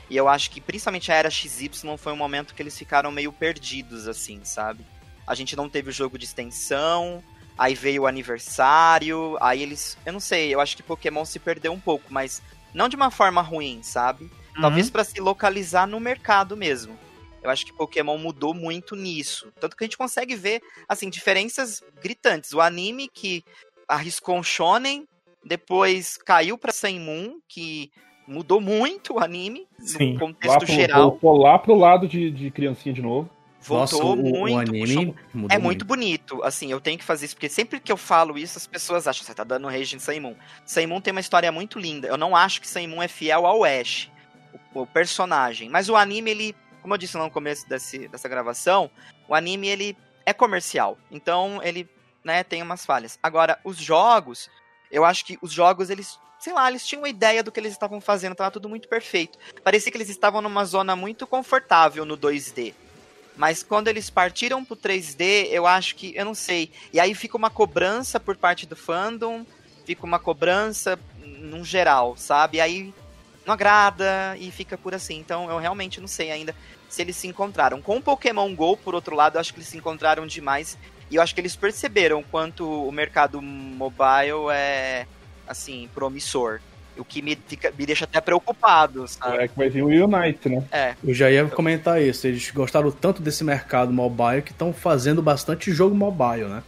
Speaker 4: E eu acho que principalmente a era XY foi um momento que eles ficaram meio perdidos, assim, sabe? A gente não teve o jogo de extensão, aí veio o aniversário, aí eles. Eu não sei, eu acho que Pokémon se perdeu um pouco, mas não de uma forma ruim, sabe? Talvez pra se localizar no mercado mesmo. Eu acho que Pokémon mudou muito nisso. Tanto que a gente consegue ver, assim, diferenças gritantes. O anime que arriscou um shonen, depois caiu pra Sun Moon, que mudou muito o anime,
Speaker 1: Sim.
Speaker 4: no
Speaker 3: Lá
Speaker 4: contexto
Speaker 3: pro,
Speaker 4: geral.
Speaker 3: voltou lá pro lado de, de criancinha de novo.
Speaker 4: Voltou
Speaker 6: Nossa, o,
Speaker 4: muito.
Speaker 6: o anime mudou
Speaker 4: É muito bonito, assim, eu tenho que fazer isso, porque sempre que eu falo isso, as pessoas acham que você tá dando rage em Saimon. Saimon tem uma história muito linda. Eu não acho que Saimon é fiel ao Ash, o, o personagem. Mas o anime, ele, como eu disse lá no começo desse, dessa gravação, o anime, ele é comercial. Então, ele, né, tem umas falhas. Agora, os jogos, eu acho que os jogos, eles, sei lá, eles tinham uma ideia do que eles estavam fazendo, tava tudo muito perfeito. Parecia que eles estavam numa zona muito confortável no 2D. Mas quando eles partiram pro 3D, eu acho que, eu não sei. E aí fica uma cobrança por parte do fandom, fica uma cobrança num geral, sabe? E aí não agrada e fica por assim. Então eu realmente não sei ainda se eles se encontraram. Com o Pokémon GO, por outro lado, eu acho que eles se encontraram demais. E eu acho que eles perceberam quanto o mercado mobile é, assim, promissor. O que me, fica, me deixa até preocupado, sabe?
Speaker 3: É que vai vir o Unite, né?
Speaker 4: É.
Speaker 6: Eu já ia comentar isso. Eles gostaram tanto desse mercado mobile que estão fazendo bastante jogo mobile, né?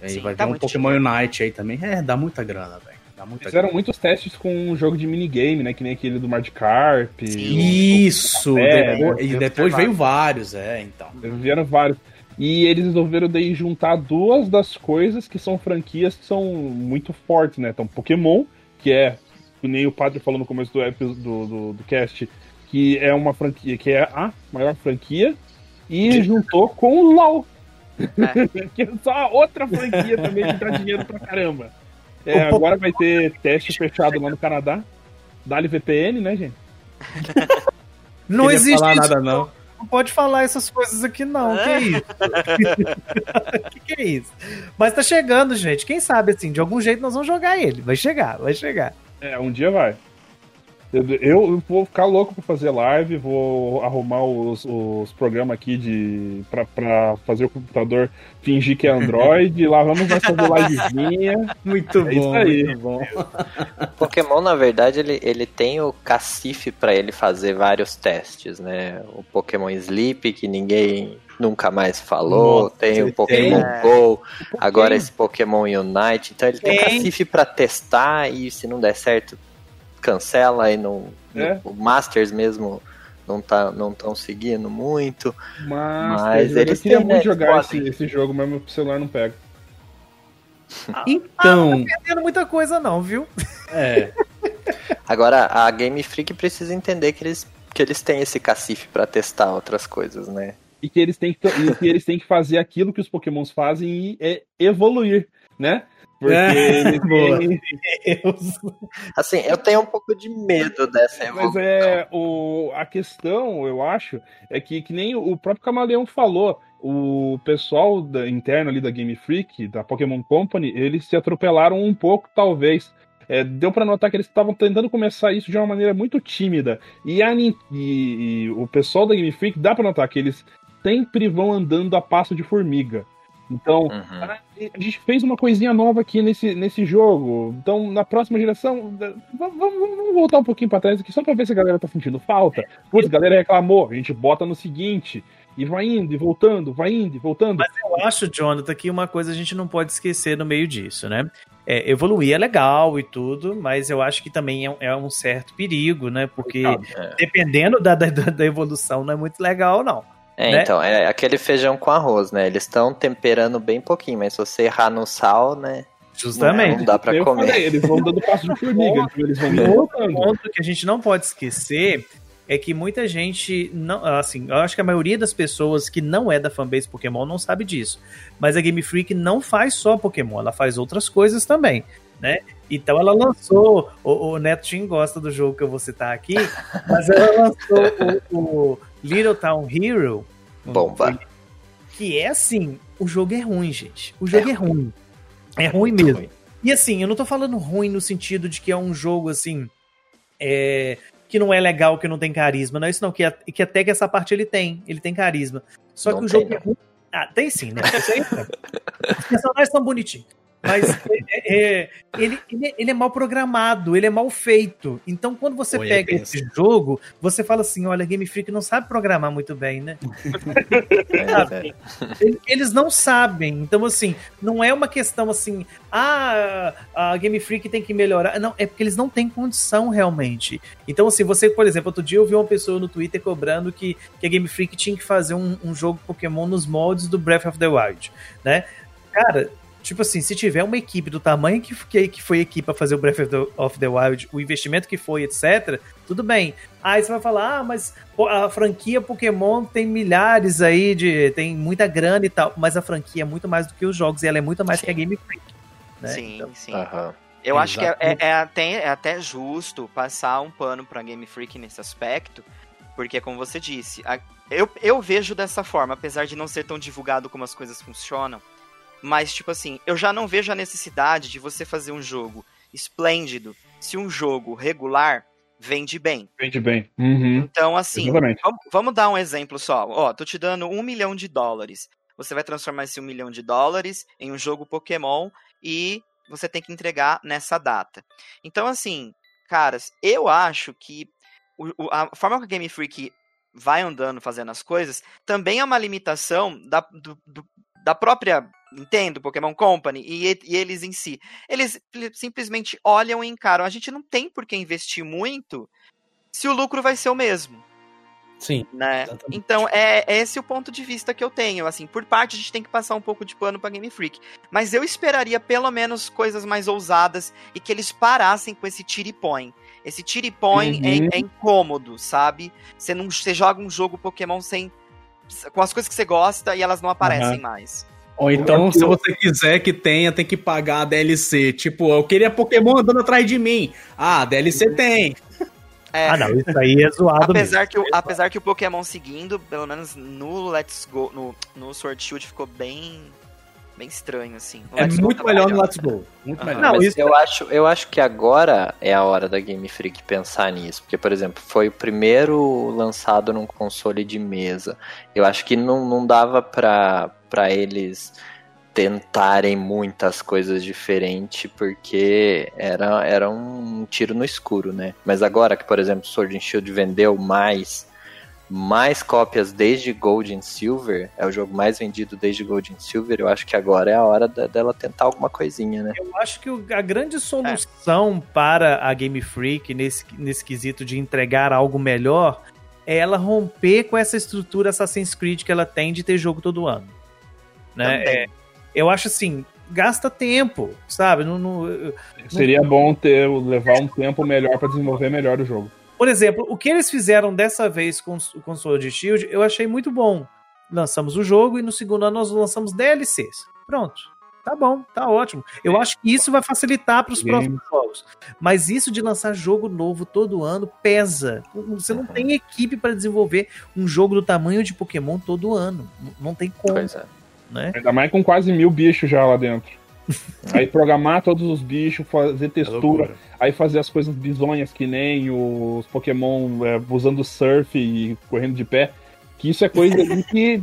Speaker 6: E aí
Speaker 4: Sim,
Speaker 6: vai
Speaker 4: dá
Speaker 6: vir um Pokémon Unite aí também. É, dá muita grana, velho. Dá muita
Speaker 3: Fizeram muitos testes com um jogo de minigame, né? Que nem aquele do Magikarp.
Speaker 6: Isso!
Speaker 3: É,
Speaker 6: depois-
Speaker 3: né?
Speaker 6: e depois veio vários, é, então.
Speaker 3: Vieram vários. E eles resolveram daí juntar duas das coisas que são franquias que são muito fortes, né? Então, Pokémon, que é, nem o Padre falou no começo do, do, do, do cast, que é uma franquia, que é a maior franquia, e juntou com o LoL. que é só outra franquia também que dá dinheiro pra caramba. É, agora vai ter teste fechado lá no Canadá. Dali VPN, né, gente?
Speaker 1: Não
Speaker 6: Queria
Speaker 1: existe
Speaker 6: falar
Speaker 1: isso,
Speaker 6: nada, não.
Speaker 1: Não pode falar essas coisas aqui, não. Que isso? que, que é isso? Mas tá chegando, gente. Quem sabe, assim, de algum jeito nós vamos jogar ele. Vai chegar, vai chegar.
Speaker 3: É, um dia vai. Eu, vou ficar louco pra fazer live, vou arrumar os, os programas aqui de pra, pra fazer o computador fingir que é Android, e lá vamos nós fazer livezinha.
Speaker 6: Muito
Speaker 3: É isso
Speaker 6: bom,
Speaker 3: aí.
Speaker 6: muito bom.
Speaker 2: Pokémon, na verdade, ele, ele tem o cacife pra ele fazer vários testes, né? O Pokémon Sleep, que ninguém nunca mais falou,
Speaker 6: Nossa,
Speaker 2: tem o
Speaker 6: tem.
Speaker 2: Pokémon
Speaker 4: É.
Speaker 2: Go, agora esse Pokémon Unite, então ele tem,
Speaker 1: Tem.
Speaker 2: cacife pra testar e se não der certo, cancela e não.
Speaker 3: É.
Speaker 2: O Masters mesmo não tá não tão seguindo muito.
Speaker 3: Mas,
Speaker 2: Mas
Speaker 3: eu,
Speaker 2: eles
Speaker 3: queria
Speaker 2: têm,
Speaker 3: muito
Speaker 2: né,
Speaker 3: jogar esse, esse jogo, mas meu celular não pega.
Speaker 6: Então,
Speaker 1: Perdendo muita coisa, não, viu?
Speaker 6: é.
Speaker 2: Agora a Game Freak precisa entender que eles que eles têm esse cacife pra testar outras coisas, né?
Speaker 3: E que eles têm que, e que, eles têm que fazer aquilo que os Pokémons fazem e é evoluir, né? Porque
Speaker 6: É,
Speaker 3: eles
Speaker 6: boa.
Speaker 3: têm,
Speaker 2: Assim, eu tenho um pouco de medo dessa evolução.
Speaker 3: Mas é o, a questão, eu acho, é que, que nem o próprio Camaleão falou, o pessoal da, interno ali da Game Freak, da Pokémon Company, eles se atropelaram um pouco, talvez. É, deu pra notar que eles estavam tentando começar isso de uma maneira muito tímida. E, a, e- e o pessoal da Game Freak, dá pra notar que eles sempre vão andando a passo de formiga. Então,
Speaker 2: Uhum.
Speaker 3: a gente fez uma coisinha nova aqui nesse, nesse jogo. Então, na próxima geração, vamos, vamos- voltar um pouquinho pra trás aqui, só pra ver se a galera tá sentindo falta. Putz, a galera reclamou, a gente bota no seguinte. E vai indo e voltando, vai indo e voltando.
Speaker 1: Mas eu acho, Jonathan, que uma coisa a gente não pode esquecer no meio disso, né? É, evoluir é legal e tudo, mas eu acho que também é um, é um certo perigo, né? Porque
Speaker 2: É.
Speaker 1: dependendo da, da, da evolução, não é muito legal, não.
Speaker 2: É,
Speaker 1: né?
Speaker 2: então, é aquele feijão com arroz, né? Eles estão temperando bem pouquinho, mas se você errar no sal, né?
Speaker 1: Justamente.
Speaker 2: Não dá pra
Speaker 3: Eu
Speaker 2: comer.
Speaker 3: falei, eles vão dando passo de formiga, eles vão
Speaker 1: Outro ponto que a gente não pode esquecer é que muita gente não, assim, eu acho que a maioria das pessoas que não é da fanbase Pokémon não sabe disso. Mas a Game Freak não faz só Pokémon, ela faz outras coisas também, né? Então ela lançou, o, o Neto Tim gosta do jogo que eu vou citar aqui, mas ela lançou o, o Little Town Hero,
Speaker 2: Bomba.
Speaker 1: que é assim, o jogo é ruim, gente. O jogo é, ruim. É ruim mesmo. E assim, eu não tô falando ruim no sentido de que é um jogo assim. é, que não é legal, que não tem carisma. Não é isso, não. Que, a- que até que essa parte ele tem. Ele tem carisma. Só
Speaker 2: Não
Speaker 1: que o
Speaker 2: tem,
Speaker 1: jogo é
Speaker 2: não.
Speaker 1: ruim. Ah, tem sim, né? Aí, Os personagens são bonitinhos. Mas é, é, ele, ele, ele é mal programado, ele é mal feito. Então, quando você
Speaker 6: Oi,
Speaker 1: pega
Speaker 6: é
Speaker 1: esse jogo, você fala assim: olha, Game Freak não sabe programar muito bem, né? Ele- Eles não sabem. Então, assim, não é uma questão assim, ah, a Game Freak tem que melhorar. Não, é porque eles não têm condição realmente. Então, assim, você, por exemplo, outro dia eu vi uma pessoa no Twitter cobrando que, que a Game Freak tinha que fazer um, um jogo Pokémon nos moldes do Breath of the Wild, né? Cara, tipo assim, se tiver uma equipe do tamanho que, que, que foi a equipe pra fazer o Breath of the, of the Wild, o investimento que foi, etc., tudo bem. Aí você vai falar, ah, mas a franquia Pokémon tem milhares aí de. tem muita grana e tal, mas a franquia é muito mais do que os jogos e ela é muito mais que a Game Freak. Né?
Speaker 4: Sim,
Speaker 1: Então,
Speaker 4: sim.
Speaker 2: Aham.
Speaker 4: Eu acho que é, é- é até, é até justo passar um pano pra Game Freak nesse aspecto, porque, como você disse, a- eu, eu vejo dessa forma, apesar de não ser tão divulgado como as coisas funcionam, mas, tipo assim, eu já não vejo a necessidade de você fazer um jogo esplêndido se um jogo regular vende bem.
Speaker 3: Vende bem. Uhum.
Speaker 4: Então, assim. Vamos, vamos dar um exemplo só. Ó, tô te dando um milhão de dólares. Você vai transformar esse um milhão de dólares em um jogo Pokémon e você tem que entregar nessa data. Então, assim, caras, eu acho que o- o- a forma que a Game Freak vai andando fazendo as coisas também é uma limitação da, do- do- da própria Nintendo, Pokémon Company e, e- eles em si. Eles simplesmente olham e encaram. A gente não tem por que investir muito se o lucro vai ser o mesmo
Speaker 6: Sim.
Speaker 4: né?
Speaker 6: Exatamente.
Speaker 4: Então é, é esse o ponto de vista que eu tenho. Assim, por parte a gente tem que passar um pouco de pano pra Game Freak, mas eu esperaria pelo menos coisas mais ousadas e que eles parassem com esse tira e põe. Esse tira e põe
Speaker 3: Uhum.
Speaker 4: é, é incômodo, sabe? Você não, você joga um jogo Pokémon sem com as coisas que você gosta e elas não aparecem mais.
Speaker 6: Ou então, se você quiser que tenha, tem que pagar a DLC. Tipo, eu queria Pokémon andando atrás de mim. Ah, a DLC tem.
Speaker 4: É,
Speaker 1: Ah, não, isso aí é zoado mesmo.
Speaker 4: apesar que, o, apesar que o Pokémon seguindo, pelo menos no Let's Go, no, no Sword Shield ficou bem bem estranho assim. No
Speaker 6: É
Speaker 4: Let's Go
Speaker 6: muito
Speaker 4: tava
Speaker 6: melhor no Let's Go. Muito
Speaker 4: Aham.
Speaker 6: melhor.
Speaker 1: Não, isso-
Speaker 2: eu, acho, eu acho que agora é a hora da Game Freak pensar nisso. Porque, por exemplo, foi o primeiro lançado num console de mesa. Eu acho que não, não dava pra, pra eles tentarem muitas coisas diferentes, porque era, era um tiro no escuro, né? Mas agora que, por exemplo, Sword and Shield vendeu mais, mais cópias desde Gold and Silver, é o jogo mais vendido desde Gold and Silver, eu acho que agora é a hora da- dela tentar alguma coisinha, né?
Speaker 1: Eu acho que a grande solução para a Game Freak nesse, nesse quesito de entregar algo melhor é ela romper com essa estrutura Assassin's Creed que ela tem de ter jogo todo ano. Né? É, eu acho assim, gasta tempo, sabe? Não- não-
Speaker 3: Seria bom ter levar um tempo melhor pra desenvolver melhor o jogo.
Speaker 1: Por exemplo, o que eles fizeram dessa vez com o console de Shield, eu achei muito bom. Lançamos o jogo e no segundo ano nós lançamos DLCs. Pronto. Tá bom, tá ótimo. Eu acho que isso vai facilitar para os próximos jogos. Mas isso de lançar jogo novo todo ano pesa. Você não tem equipe para desenvolver um jogo do tamanho de Pokémon todo ano. Não tem como,
Speaker 2: Pois é.
Speaker 1: Né?
Speaker 3: Ainda mais com quase mil bichos já lá dentro. Aí programar todos os bichos, fazer
Speaker 6: É
Speaker 3: textura,
Speaker 6: loucura.
Speaker 3: aí fazer as coisas bizonhas que nem os Pokémon é, usando surf e correndo de pé. Que isso é coisa ali que.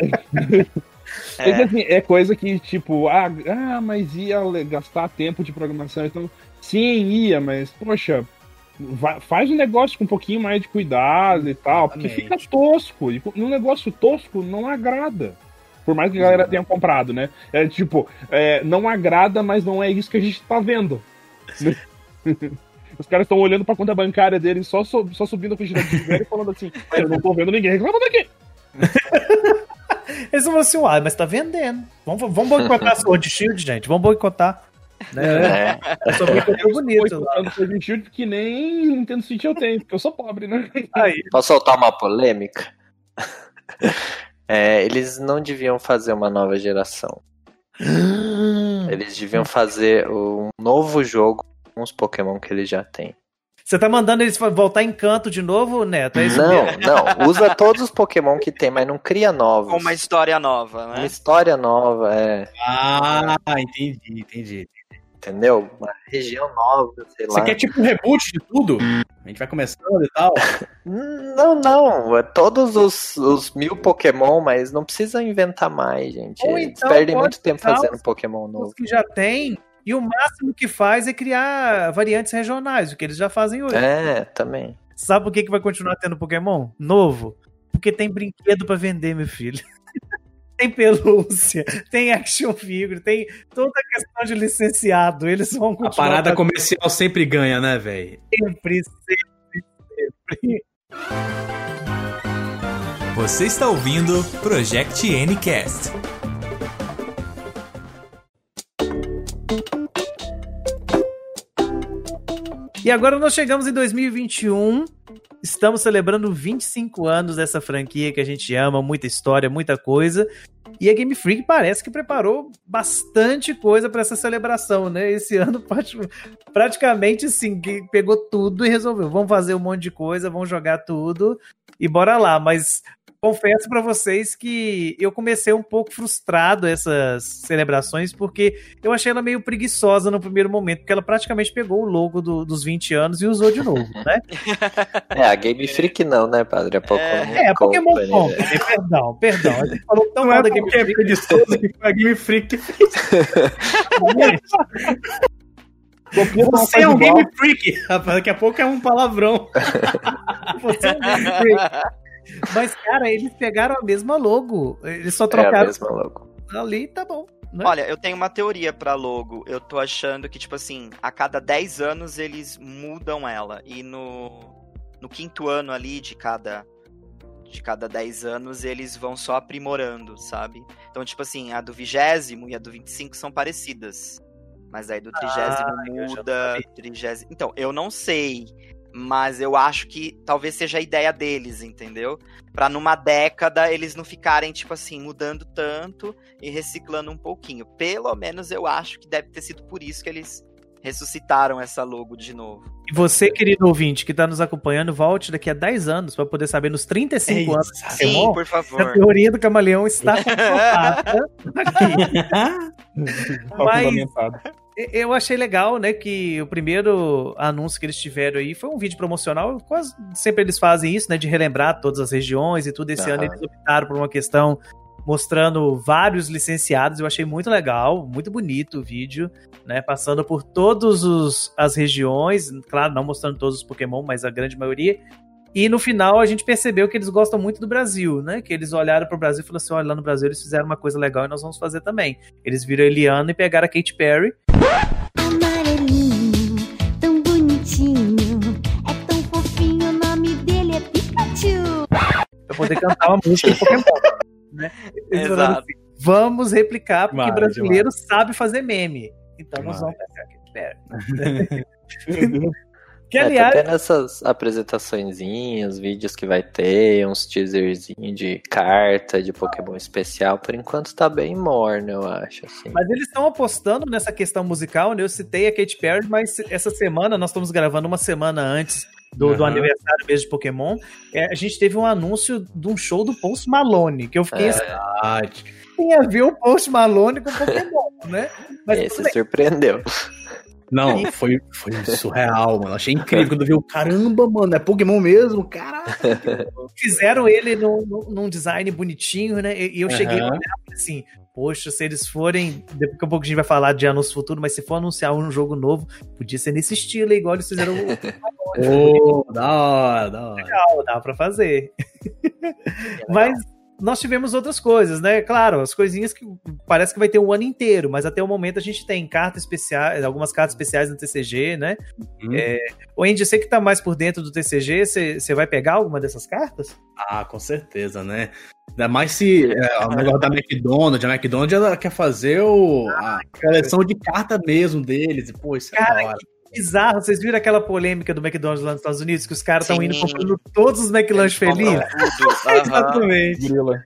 Speaker 3: Mas,
Speaker 4: É.
Speaker 3: assim, é coisa que, tipo, ah, ah, mas ia gastar tempo de programação. Então, sim, ia, mas, poxa, faz um negócio com um pouquinho mais de cuidado e tal, porque fica tosco. E um negócio tosco não agrada. Por mais que a galera tenha comprado, né? É tipo, é, não agrada, mas não é isso que a gente tá vendo. Os caras estão olhando pra conta bancária deles, só, só subindo a quantidade de dinheiro e falando assim: eu não tô vendo ninguém reclamando aqui.
Speaker 1: Eles vão assim, ah, mas tá vendendo. Vamos, vamos boicotar a Sword Shield, gente. Vamos boicotar. Né?
Speaker 2: É,
Speaker 1: É bonito. lá.
Speaker 3: Boicotando Sword and Shield que nem Nintendo Switch eu tenho, porque eu sou pobre, né?
Speaker 1: Aí.
Speaker 2: Posso soltar uma polêmica? É, eles não deviam fazer uma nova geração. Eles deviam fazer um novo jogo com os Pokémon que eles já têm.
Speaker 1: Você tá mandando eles voltar em canto de novo, Neto? É isso
Speaker 2: Não,
Speaker 1: mesmo?
Speaker 2: não. Usa todos os Pokémon que tem, mas não cria novos.
Speaker 4: Com uma história nova,
Speaker 2: Uma
Speaker 4: né?
Speaker 2: história nova, é.
Speaker 6: Ah, entendi, entendi.
Speaker 2: Entendeu? Uma região nova, sei
Speaker 6: Você
Speaker 2: lá.
Speaker 6: quer tipo um reboot de tudo? A gente vai começando e tal.
Speaker 2: Não, não. É todos os, os mil Pokémon, mas não precisa inventar mais, gente.
Speaker 1: Ou
Speaker 2: Eles
Speaker 1: então
Speaker 2: perdem muito tempo fazendo
Speaker 1: os-
Speaker 2: Pokémon
Speaker 1: Os
Speaker 2: novo.
Speaker 1: que já tem, e o máximo que faz é criar variantes regionais, o que eles já fazem hoje.
Speaker 2: É, também.
Speaker 1: Sabe por que, que vai continuar tendo Pokémon novo? Porque tem brinquedo pra vender, meu filho. Tem pelúcia, tem action figure, tem toda a questão de licenciado. Eles vão
Speaker 6: A
Speaker 1: continuar
Speaker 6: parada
Speaker 1: fazendo
Speaker 6: comercial sempre ganha, né, velho?
Speaker 1: sempre, sempre, sempre.
Speaker 7: Você está ouvindo Project Ncast.
Speaker 1: E agora nós chegamos em 2021. Estamos celebrando 25 anos dessa franquia que a gente ama, muita história, muita coisa. E a Game Freak parece que preparou bastante coisa para essa celebração, né? Esse ano prati- praticamente que pegou tudo e resolveu. Vamos fazer um monte de coisa, vamos jogar tudo e bora lá. Mas confesso para vocês que eu comecei um pouco frustrado essas celebrações porque eu achei ela meio preguiçosa no primeiro momento, porque ela praticamente pegou o logo do- dos 20 anos e usou de novo, né?
Speaker 2: É, a Game Freak não, né, padre? É Pokémon
Speaker 1: É, a Pokémon
Speaker 2: Company,
Speaker 1: Company,
Speaker 2: né?
Speaker 1: perdão, perdão. A gente falou tão
Speaker 6: Não
Speaker 1: mal
Speaker 6: é
Speaker 1: da Game
Speaker 6: porque é
Speaker 1: Freak.
Speaker 6: preguiçoso que foi a Game Freak que fez. Você
Speaker 3: faz
Speaker 6: é um
Speaker 3: igual.
Speaker 6: Game Freak, rapaz. Daqui a pouco é um palavrão.
Speaker 1: Você é um Game Freak. Mas, cara, eles pegaram a mesma logo. Eles só
Speaker 2: É a
Speaker 1: trocaram
Speaker 2: mesma logo.
Speaker 1: ali, tá bom. né?
Speaker 4: Olha, eu tenho uma teoria pra logo. Eu tô achando que, tipo assim, a cada 10 anos eles mudam ela. E no, no quinto ano ali de cada. De cada 10 anos, eles vão só aprimorando, sabe? Então, tipo assim, a do vigésimo e a do 25 são parecidas. Mas aí do trigésimo
Speaker 1: Ah, eu já
Speaker 4: muda. Trigésimo... Então, eu não sei. Mas eu acho que talvez seja a ideia deles, entendeu? Pra numa década eles não ficarem, tipo assim, mudando tanto e reciclando um pouquinho. Pelo menos eu acho que deve ter sido por isso que eles ressuscitaram essa logo de novo.
Speaker 1: E você, querido ouvinte, que tá nos acompanhando, volte daqui a 10 anos pra poder saber nos 35
Speaker 6: É
Speaker 1: anos de
Speaker 4: Sim, por
Speaker 1: a
Speaker 4: favor.
Speaker 1: teoria do camaleão está comprovada aqui.
Speaker 3: Tá
Speaker 1: Mas-. Eu achei legal, né, que o primeiro anúncio que eles tiveram aí foi um vídeo promocional. Quase sempre eles fazem isso, né, de relembrar todas as regiões e tudo. Esse
Speaker 2: Aham.
Speaker 1: ano eles optaram por uma questão mostrando vários licenciados. Eu achei muito legal, muito bonito o vídeo, né, passando por todas as regiões. Claro, não mostrando todos os Pokémon, mas a grande maioria. E no final a gente percebeu que eles gostam muito do Brasil, né? Que eles olharam pro Brasil e falaram assim: olha, lá no Brasil eles fizeram uma coisa legal e nós vamos fazer também. Eles viram a Eliana e pegaram a Katy Perry.
Speaker 5: Amarelinho, tão bonitinho, é tão fofinho, o nome dele é Pikachu.
Speaker 1: pra poder cantar uma música do Pokémon. Né? Eles falaram
Speaker 4: Exato.
Speaker 1: assim, vamos replicar, porque
Speaker 6: Demais,
Speaker 1: brasileiro sabe fazer meme. Então nós
Speaker 6: Demais.
Speaker 1: vamos pegar a Katy Perry. Que
Speaker 2: É,
Speaker 1: aliás,
Speaker 2: tá tendo essas apresentaçõezinhas, vídeos que vai ter, uns teaserzinhos de carta de Pokémon especial. Por enquanto tá bem morno, eu acho, assim.
Speaker 1: mas eles estão apostando nessa questão musical, né? Eu citei a Katy Perry, mas essa semana, nós estamos gravando uma semana antes do, do
Speaker 6: Aham.
Speaker 1: aniversário mesmo de Pokémon. é, a gente teve um anúncio de um show do Post Malone, que eu fiquei
Speaker 2: É.
Speaker 1: assim, tem a ver o Post Malone com Pokémon, né? Mas
Speaker 2: Esse surpreendeu.
Speaker 6: Não, foi, foi surreal, mano. Achei incrível quando eu vi o caramba, mano. É Pokémon mesmo? Caraca.
Speaker 1: fizeram ele num, num- num design bonitinho, né? E e eu cheguei a olhar e assim, poxa, se eles forem. Daqui a pouco a gente vai falar de anúncio futuro, mas se for anunciar um jogo novo, podia ser nesse estilo, igual eles fizeram o
Speaker 6: Pô, da hora, da hora.
Speaker 1: legal, dá pra fazer. mas nós tivemos outras coisas, né? Claro, as coisinhas que parece que vai ter o ano inteiro, mas até o momento a gente tem cartas especiais, algumas cartas especiais no TCG, né?
Speaker 6: Hum.
Speaker 1: O Andy, você que tá mais por dentro do TCG, você você vai pegar alguma dessas cartas?
Speaker 6: Ah, com certeza, né? Ainda mais se é, o negócio da McDonald's, a McDonald's ela quer fazer o, a coleção de carta mesmo deles. E, pô, isso é
Speaker 1: Cara,
Speaker 6: da hora.
Speaker 1: Bizarro. Vocês viram aquela polêmica do McDonald's lá nos Estados Unidos? Que os caras estão indo comprando todos os McLanche
Speaker 4: Eles compram
Speaker 1: felizes? Exatamente.
Speaker 3: Grila.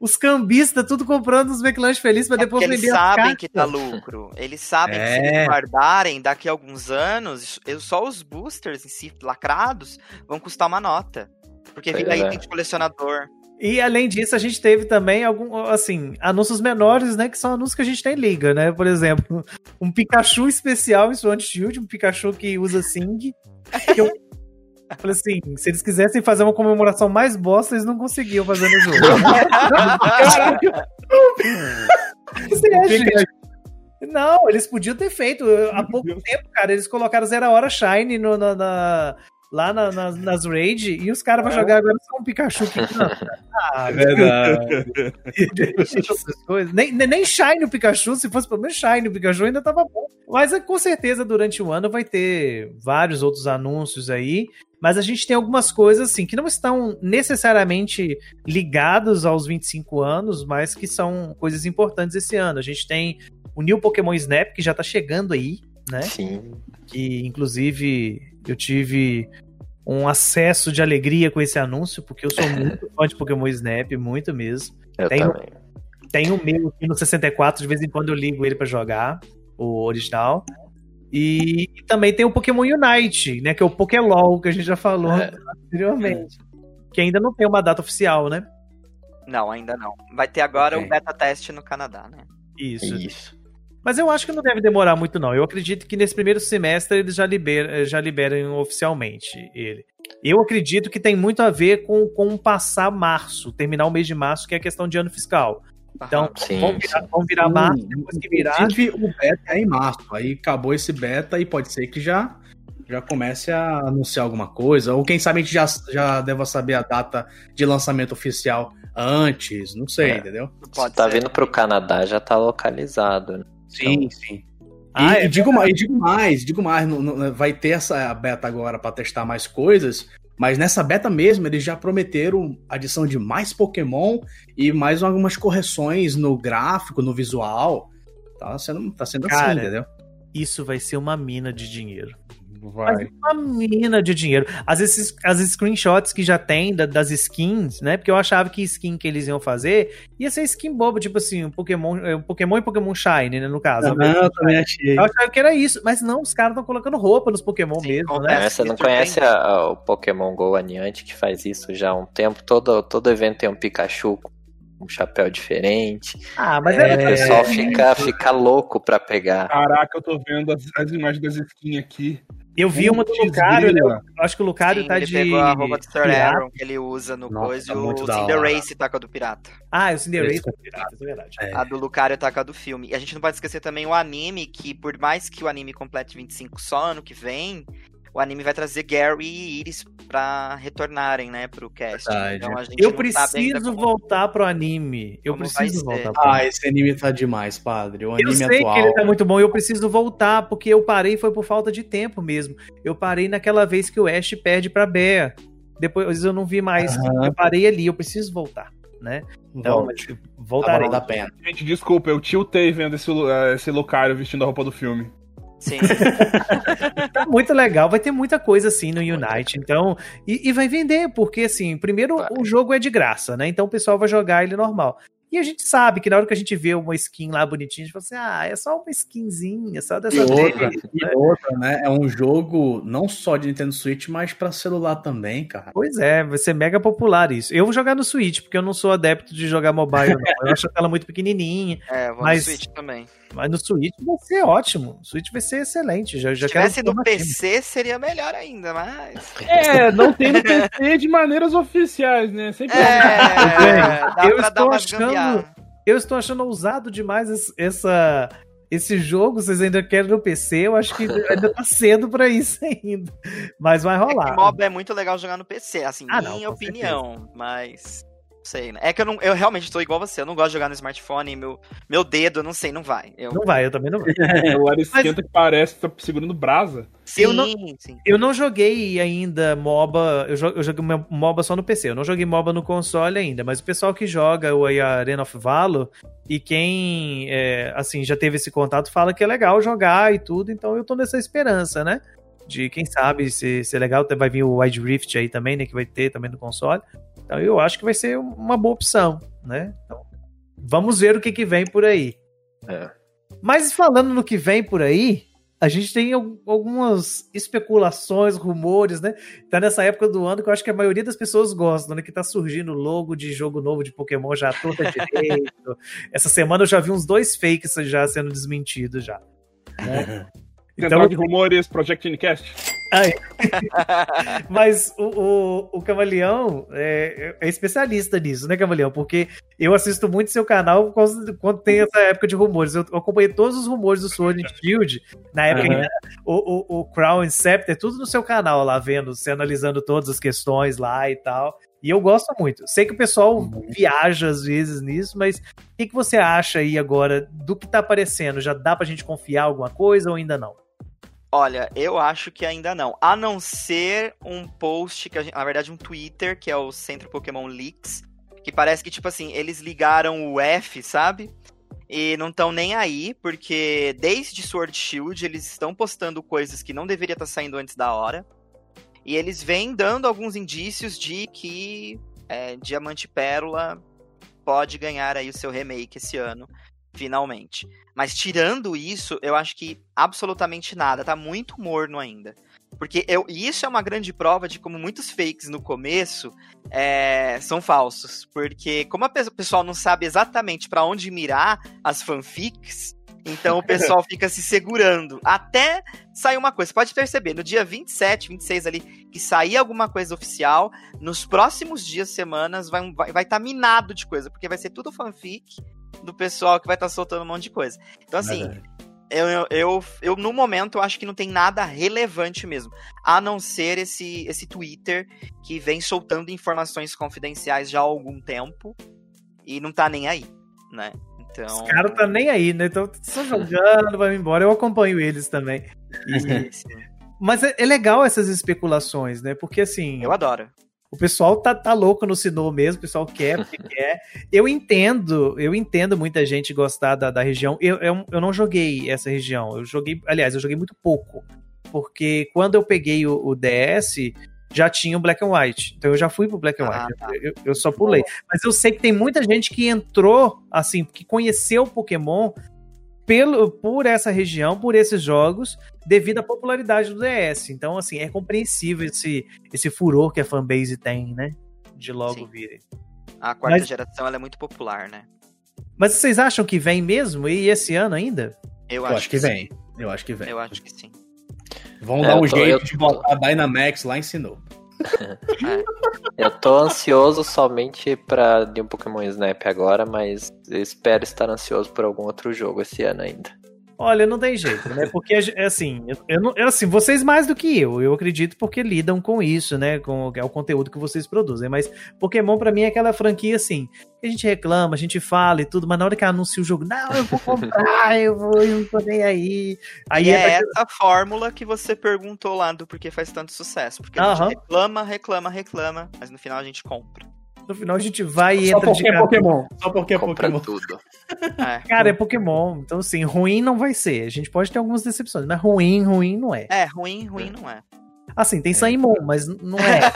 Speaker 1: Os cambistas tudo comprando os McLanche felizes pra
Speaker 4: É
Speaker 1: depois
Speaker 4: eles
Speaker 1: vender as
Speaker 4: sabem que tá lucro. Eles sabem que se
Speaker 6: É.
Speaker 4: eles guardarem, daqui a alguns anos, eu- só os boosters em si, lacrados, vão custar uma nota. Porque vira
Speaker 2: é.
Speaker 4: item de colecionador.
Speaker 1: E além disso, a gente teve também algum, assim, anúncios menores, né? Que são anúncios que a gente nem liga, né? Por exemplo, um Pikachu especial em Sword Shield, um Pikachu que usa Sing. Que eu falei assim, se eles quisessem fazer uma comemoração mais bosta, eles não conseguiam fazer no jogo. Isso é, gente. Não, eles podiam ter feito. Há pouco tempo, cara, eles colocaram Zero Hora Shine no, na, na- lá na- nas, nas raid e os caras vão jogar agora só um Pikachu que não. Ah,
Speaker 3: é verdade.
Speaker 1: coisas. Nem, nem- nem Shine o Pikachu, se fosse pelo menos Shine o Pikachu ainda tava bom. Mas é, com certeza durante o ano vai ter vários outros anúncios aí. Mas a gente tem algumas coisas assim que não estão necessariamente ligados aos 25 anos, mas que são coisas importantes esse ano. A gente tem o New Pokémon Snap, que já tá chegando aí, né?
Speaker 2: Sim.
Speaker 1: que inclusive eu tive um acesso de alegria com esse anúncio, porque eu sou muito fã de Pokémon Snap, muito mesmo.
Speaker 2: Eu
Speaker 1: Tem-
Speaker 2: também.
Speaker 1: Tem o meu aqui no 64, de vez em quando eu ligo ele pra jogar, o original. E, e também tem o Pokémon Unite, né, que é o Pokélol, que a gente já falou
Speaker 2: É.
Speaker 1: anteriormente. Que ainda não tem uma data oficial, né?
Speaker 4: Não, ainda não. Vai ter agora
Speaker 6: Ok.
Speaker 4: o beta teste no Canadá, né?
Speaker 1: Isso.
Speaker 2: Isso.
Speaker 1: Mas eu acho que não deve demorar muito, não. Eu acredito que nesse primeiro semestre eles já, liber, já liberam oficialmente ele. Eu acredito que tem muito a ver com, com passar março, terminar o mês de março, que é a questão de ano fiscal. Então,
Speaker 2: Sim,
Speaker 1: vão virar, vão virar março, depois que virar.
Speaker 6: Inclusive, o beta é em março. Aí acabou esse beta e pode ser que já, já comece a anunciar alguma coisa. Ou quem sabe a gente já, já deva saber a data de lançamento oficial antes. Não sei,
Speaker 2: É.
Speaker 6: entendeu?
Speaker 2: Se tá vindo pro Canadá, já tá localizado. né?
Speaker 6: Sim, sim. E,
Speaker 1: Ah, é
Speaker 6: e digo, mais, e digo mais, digo mais, no- no- vai ter essa beta agora para testar mais coisas, mas nessa beta mesmo eles já prometeram adição de mais Pokémon e mais algumas correções no gráfico, no visual. Tá sendo, tá sendo assim,
Speaker 1: Cara,
Speaker 6: entendeu?
Speaker 1: Isso vai ser uma mina de dinheiro.
Speaker 3: Vai.
Speaker 1: Uma mina de dinheiro. As, esses, as screenshots que já tem da- das skins, né? Porque eu achava que skin que eles iam fazer ia ser skin boba, tipo assim, um Pokémon, um Pokémon e Pokémon Shine, né? No caso.
Speaker 6: Não, eu também achei.
Speaker 1: Eu achava que era isso, mas não, os caras estão colocando roupa nos Pokémon
Speaker 4: Sim,
Speaker 1: mesmo, né?
Speaker 2: É, você não conhece a- a- o Pokémon GO Aniante que faz isso já há um tempo? Todo, todo evento tem um Pikachu com um chapéu diferente.
Speaker 1: Ah, mas
Speaker 2: o
Speaker 1: é,
Speaker 2: pessoal fica, fica louco pra pegar.
Speaker 3: Caraca, eu tô vendo as, as imagens das skins aqui.
Speaker 1: Eu vi uma do Lucario, né? Eu acho que o Lucario
Speaker 4: Sim,
Speaker 1: tá
Speaker 4: ele
Speaker 1: de.
Speaker 4: pegou a roupa do Sir
Speaker 1: pirata.
Speaker 4: Aaron que ele usa no
Speaker 6: Nossa,
Speaker 4: coisa
Speaker 6: tá
Speaker 4: e o Cinderace tá com a do pirata.
Speaker 1: Ah, o Cinderace tá pirata, isso é verdade.
Speaker 6: É.
Speaker 4: A do Lucario tá com a do filme. E a gente não pode esquecer também o anime, que por mais que o anime complete 25 só ano que vem, o anime vai trazer Gary e Iris pra retornarem, né, pro cast.
Speaker 6: Verdade.
Speaker 4: Então a gente
Speaker 1: Eu preciso
Speaker 4: como-
Speaker 1: voltar pro anime. Eu
Speaker 4: como
Speaker 1: preciso voltar pro
Speaker 6: Ah, esse anime tá demais, padre. O
Speaker 1: Eu
Speaker 6: anime
Speaker 1: sei
Speaker 6: atual.
Speaker 1: que ele tá muito bom e eu preciso voltar, porque eu parei foi por falta de tempo mesmo. Eu parei naquela vez que o Ash perde pra Bea. Depois eu não vi mais.
Speaker 6: Aham.
Speaker 1: Eu parei ali, eu preciso voltar, né? Então,
Speaker 6: Volte. Tá
Speaker 1: voltarei.
Speaker 6: valendo a pena.
Speaker 3: Gente, desculpa, eu tiltei vendo esse, esse Lucario vestindo a roupa do filme.
Speaker 4: Sim.
Speaker 1: Tá muito legal, vai ter muita coisa assim no Unite, então. E, e vai vender, porque assim, primeiro
Speaker 2: Vai.
Speaker 1: o jogo é de graça, né? Então o pessoal vai jogar ele normal. E a gente sabe que na hora que a gente vê uma skin lá bonitinha, a gente fala assim: ah, é só uma skinzinha, só dessa
Speaker 6: E outra,
Speaker 1: vez,
Speaker 6: e
Speaker 1: né?
Speaker 6: outra, né? É um jogo não só de Nintendo Switch, mas pra celular também, cara.
Speaker 1: Pois é, vai ser mega popular isso. Eu vou jogar no Switch, porque eu não sou adepto de jogar mobile, não. Eu acho a tela muito pequenininha,
Speaker 4: É, eu vou
Speaker 1: Mas-
Speaker 4: no Switch também.
Speaker 1: Mas no Switch vai ser ótimo. O Switch vai ser excelente. Já, já
Speaker 4: Se
Speaker 1: quero
Speaker 4: tivesse no. PC seria melhor ainda, mas.
Speaker 3: É, não tem no PC de maneiras oficiais, né? Sempre
Speaker 4: É, dá
Speaker 1: eu estou achando-. Eu estou achando ousado demais es- essa, esse jogo. Vocês ainda querem no PC? Eu acho que ainda tá cedo pra isso ainda. Mas vai
Speaker 4: É
Speaker 1: rolar.
Speaker 4: que MOBA é muito legal jogar no PC, assim,
Speaker 1: Ah, não,
Speaker 4: minha
Speaker 1: com
Speaker 4: opinião, mas. Não sei, né? É que eu, não, eu realmente tô igual você, eu não gosto de jogar no smartphone, meu, meu dedo, não sei, não vai. Eu,
Speaker 1: Não vai, eu também não vou.
Speaker 3: O celular esquenta que parece que tá segurando brasa.
Speaker 4: sim,
Speaker 1: eu não-
Speaker 4: sim.
Speaker 1: Eu não joguei ainda MOBA. Eu, jo- eu joguei MOBA só no PC. Eu não joguei MOBA no console ainda. Mas o pessoal que joga o Arena of Valor e quem é, assim já teve esse contato fala que é legal jogar e tudo. Então eu tô nessa esperança, né? De quem sabe se, se é legal. Vai vir o Wide Rift aí também, né? Que vai ter também no console. Então eu acho que vai ser uma boa opção, né? Então, vamos ver o que, que vem por aí.
Speaker 2: É.
Speaker 1: Mas falando no que vem por aí, a gente tem al- algumas especulações, rumores, né? Tá nessa época do ano que eu acho que a maioria das pessoas gostam, né? Que tá surgindo logo de jogo novo de Pokémon já todo direito. Essa semana eu já vi uns dois fakes já sendo desmentidos já. Né?
Speaker 3: Central de rumores, Project Incast.
Speaker 1: Mas o, o, o Camaleão é, é especialista nisso, né, Camaleão? Porque eu assisto muito seu canal quando tem essa época de rumores. Eu, acompanhei todos os rumores do Sword and Shield. Na época, ainda, o, o, o Crown Scepter, tudo no seu canal lá, vendo, você analisando todas as questões lá e tal. E eu gosto muito. Sei que o pessoal viaja às vezes nisso, mas o que, que você acha aí agora do que tá aparecendo? Já dá pra gente confiar alguma coisa ou ainda não?
Speaker 4: Olha, eu acho que ainda não. A não ser um post, que gente- na verdade um Twitter, que é o Centro Pokémon Leaks, que parece que, tipo assim, eles ligaram o F, sabe? E não estão nem aí, porque desde Sword Shield eles estão postando coisas que não deveria estar saindo antes da hora. E eles vêm dando alguns indícios de que é, Diamante Pérola pode ganhar aí o seu remake esse ano, finalmente. Mas tirando isso, eu acho que absolutamente nada, tá muito morno ainda. Porque eu, e isso é uma grande prova de como muitos fakes no começo é, são falsos. Porque como o pessoal não sabe exatamente pra onde mirar as fanfics, então o pessoal fica se segurando. Até sair uma coisa. Você pode perceber, no dia 27, 26 ali, que sair alguma coisa oficial, nos próximos dias, semanas, vai estar vai, vai tá minado de coisa. Porque vai ser tudo fanfic do pessoal que vai estar soltando um monte de coisa. Então, assim, eu, eu, eu, eu, no momento, eu acho que não tem nada relevante mesmo. A não ser esse, esse Twitter que vem soltando informações confidenciais já há algum tempo e não tá nem aí, né? Então.
Speaker 1: Os caras tá nem aí, né? Então, só jogando, vai embora. Eu acompanho eles também. E- Mas é, é legal essas especulações, né? Porque assim,
Speaker 4: eu adoro.
Speaker 1: O pessoal tá, tá louco no Sinnoh mesmo, o pessoal quer porque quer. Eu entendo, eu entendo muita gente gostar da, da região. Eu, eu, eu não joguei essa região. Eu joguei, aliás, eu joguei muito pouco. Porque quando eu peguei o, o DS, já tinha o Black and White. Então eu já fui pro Black and
Speaker 4: Ah,
Speaker 1: White.
Speaker 4: tá.
Speaker 1: Eu, eu só pulei. Mas eu sei que tem muita gente que entrou, assim, que conheceu o Pokémon pelo, por essa região, por esses jogos, devido à popularidade do DS. Então, assim, é compreensível esse, esse furor que a fanbase tem, né? De logo
Speaker 4: Sim.
Speaker 1: virem.
Speaker 4: A quarta
Speaker 1: Mas-
Speaker 4: geração ela é muito popular, né?
Speaker 1: Mas vocês acham que vem mesmo? E esse ano ainda?
Speaker 4: Eu,
Speaker 6: Eu acho que
Speaker 4: sim.
Speaker 6: vem. Eu acho que vem.
Speaker 4: Eu acho que sim.
Speaker 6: Vão
Speaker 2: É,
Speaker 6: dar um
Speaker 2: tô-
Speaker 6: jeito
Speaker 2: eu
Speaker 6: de
Speaker 2: tô-
Speaker 6: botar a Dynamax lá ensinou.
Speaker 2: Eu tô ansioso somente pra de um Pokémon Snap agora, mas espero estar ansioso por algum outro jogo esse ano ainda.
Speaker 1: Olha, não tem jeito, né? Porque, é assim, eu, não, eu, assim, vocês mais do que eu, eu acredito porque lidam com isso, né? Com o- é o conteúdo que vocês produzem. Mas Pokémon, pra mim, é aquela franquia, assim, a gente reclama, a gente fala e tudo, mas na hora que anuncia o jogo, não, eu vou comprar, eu vou, eu não tô nem aí. Aí
Speaker 4: e é
Speaker 1: aquela-
Speaker 4: essa fórmula que você perguntou lá do porquê faz tanto sucesso. Porque a gente reclama, reclama, reclama, mas no final a gente compra.
Speaker 1: No final a gente vai e
Speaker 3: Só
Speaker 1: entra de
Speaker 3: porque é
Speaker 1: cara.
Speaker 3: Pokémon.
Speaker 6: Só porque é
Speaker 2: Compra
Speaker 6: Pokémon.
Speaker 2: tudo.
Speaker 4: É.
Speaker 1: Cara, é Pokémon. Então, assim, ruim não vai ser. A gente pode ter algumas decepções, mas ruim, ruim não é.
Speaker 4: É, ruim, ruim não é.
Speaker 1: Assim, tem Saimon, mas não é.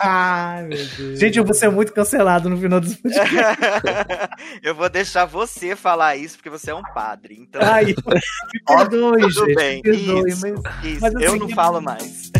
Speaker 6: Ai, meu Deus.
Speaker 1: Gente, eu vou ser muito cancelado no final dos podcasts.
Speaker 4: eu vou deixar você falar isso porque você é um padre. Então,
Speaker 1: Ai, me perdoe,
Speaker 4: tudo
Speaker 1: gente.
Speaker 4: bem.
Speaker 1: Me perdoe,
Speaker 4: isso,
Speaker 1: mas
Speaker 4: isso.
Speaker 1: mas
Speaker 4: eu
Speaker 1: assim,
Speaker 4: não falo mais.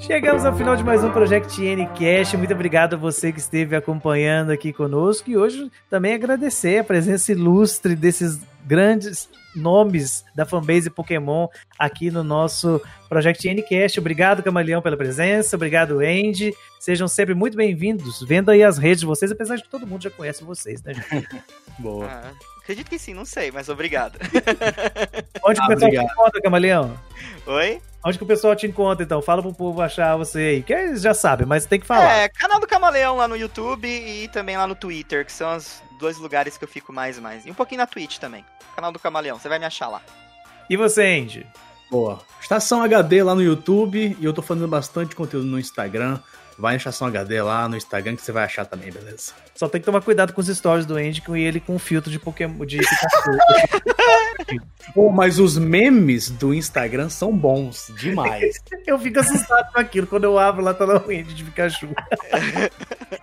Speaker 1: Chegamos ao final de mais um Project Ncast. Muito obrigado a você que esteve acompanhando aqui conosco. E hoje também agradecer a presença ilustre desses grandes nomes da fanbase Pokémon aqui no nosso Project Ncast. Obrigado, Camaleão, pela presença. Obrigado, Andy. Sejam sempre muito bem-vindos. Vendo aí as redes de vocês, apesar de que todo mundo já conhece vocês, né, gente?
Speaker 6: Boa.
Speaker 4: Ah, acredito que sim, não sei, mas obrigado.
Speaker 1: Onde que o
Speaker 6: Ah,
Speaker 1: pessoal te
Speaker 6: obrigado.
Speaker 1: encontra, Camaleão?
Speaker 4: Oi?
Speaker 1: Onde que o pessoal te encontra, então? Fala pro povo achar você aí. Que eles já sabem, mas tem que falar.
Speaker 4: É, canal do Camaleão lá no YouTube e também lá no Twitter, que são os dois lugares que eu fico mais e mais. E um pouquinho na Twitch também. Canal do Camaleão, você vai me achar lá.
Speaker 1: E você, Andy?
Speaker 6: Boa. Estação HD lá no YouTube e eu tô fazendo bastante conteúdo no Instagram. Vai na Estação HD lá no Instagram que você vai achar também, beleza?
Speaker 1: Só tem que tomar cuidado com os stories do Andy com ele com filtro de Pokémon de Pikachu.
Speaker 6: Pô, mas os memes do Instagram são bons demais.
Speaker 1: eu fico assustado com aquilo quando eu abro lá tá lá o Andy de Pikachu.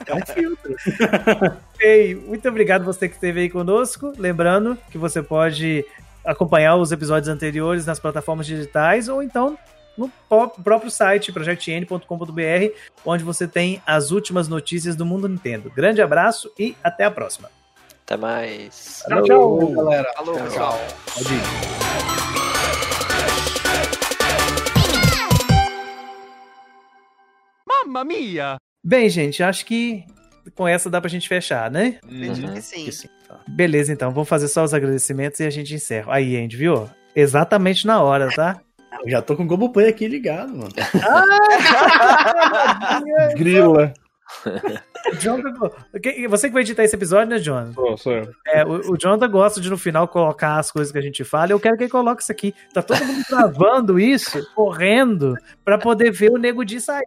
Speaker 6: É um filtro.
Speaker 1: Ei, muito obrigado você que esteve aí conosco. Lembrando que você pode acompanhar os episódios anteriores nas plataformas digitais ou então no próprio site projectn.com.br, onde você tem as últimas notícias do mundo Nintendo. Grande abraço e até a próxima.
Speaker 2: Até mais.
Speaker 3: Tchau, tchau.
Speaker 6: galera.
Speaker 4: Falou, pessoal.
Speaker 6: Pode ir.
Speaker 1: Bem, gente, acho que com essa dá pra gente fechar, né?
Speaker 4: Acredito
Speaker 2: Uhum.
Speaker 4: que sim.
Speaker 6: Que sim, tá.
Speaker 1: Beleza, então, vamos fazer só os agradecimentos e a gente encerra. Aí, Andy, viu? Exatamente na hora, tá?
Speaker 6: Eu já tô com o Globoplay aqui ligado, mano.
Speaker 3: Grila.
Speaker 1: O Jonathan, você que vai editar esse episódio, né, Jonathan?
Speaker 3: Pô, sou eu.
Speaker 1: É, o, o Jonathan gosta de no final colocar as coisas que a gente fala. Eu quero que ele coloque isso aqui. Tá todo mundo gravando isso, correndo, pra poder ver o Nego Di sair.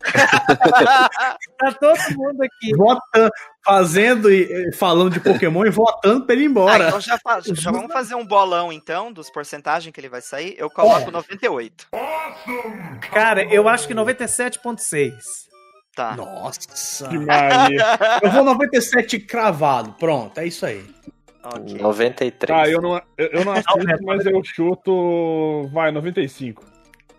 Speaker 1: tá todo mundo aqui.
Speaker 6: Votando, fazendo e falando de Pokémon e votando pra ele ir
Speaker 4: Ah,
Speaker 6: embora.
Speaker 4: então já, já vamos fazer um bolão, então, dos porcentagens que ele vai sair. Eu coloco 98.
Speaker 1: Cara, eu acho que 97,6.
Speaker 4: Tá.
Speaker 6: Nossa.
Speaker 3: Que Maria.
Speaker 6: Eu vou 97 cravado. Pronto, é isso aí.
Speaker 4: Ok.
Speaker 2: 93.
Speaker 3: Ah, eu não, eu, eu não assisto, mas eu chuto. Vai, 95.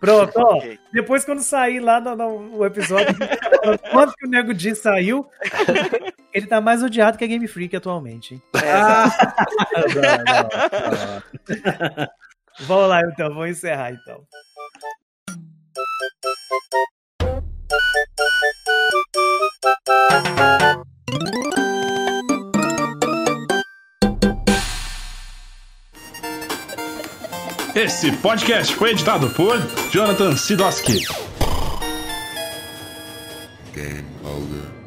Speaker 1: Pronto, ó.
Speaker 4: Ok.
Speaker 1: Depois, quando sair lá no, no- o episódio, quanto que o Nego Di saiu, ele tá mais odiado que a Game Freak atualmente. hein? Vamos lá, então. Vamos encerrar, então.
Speaker 8: Esse podcast foi editado por Jonathan Sidoski.
Speaker 9: Game over.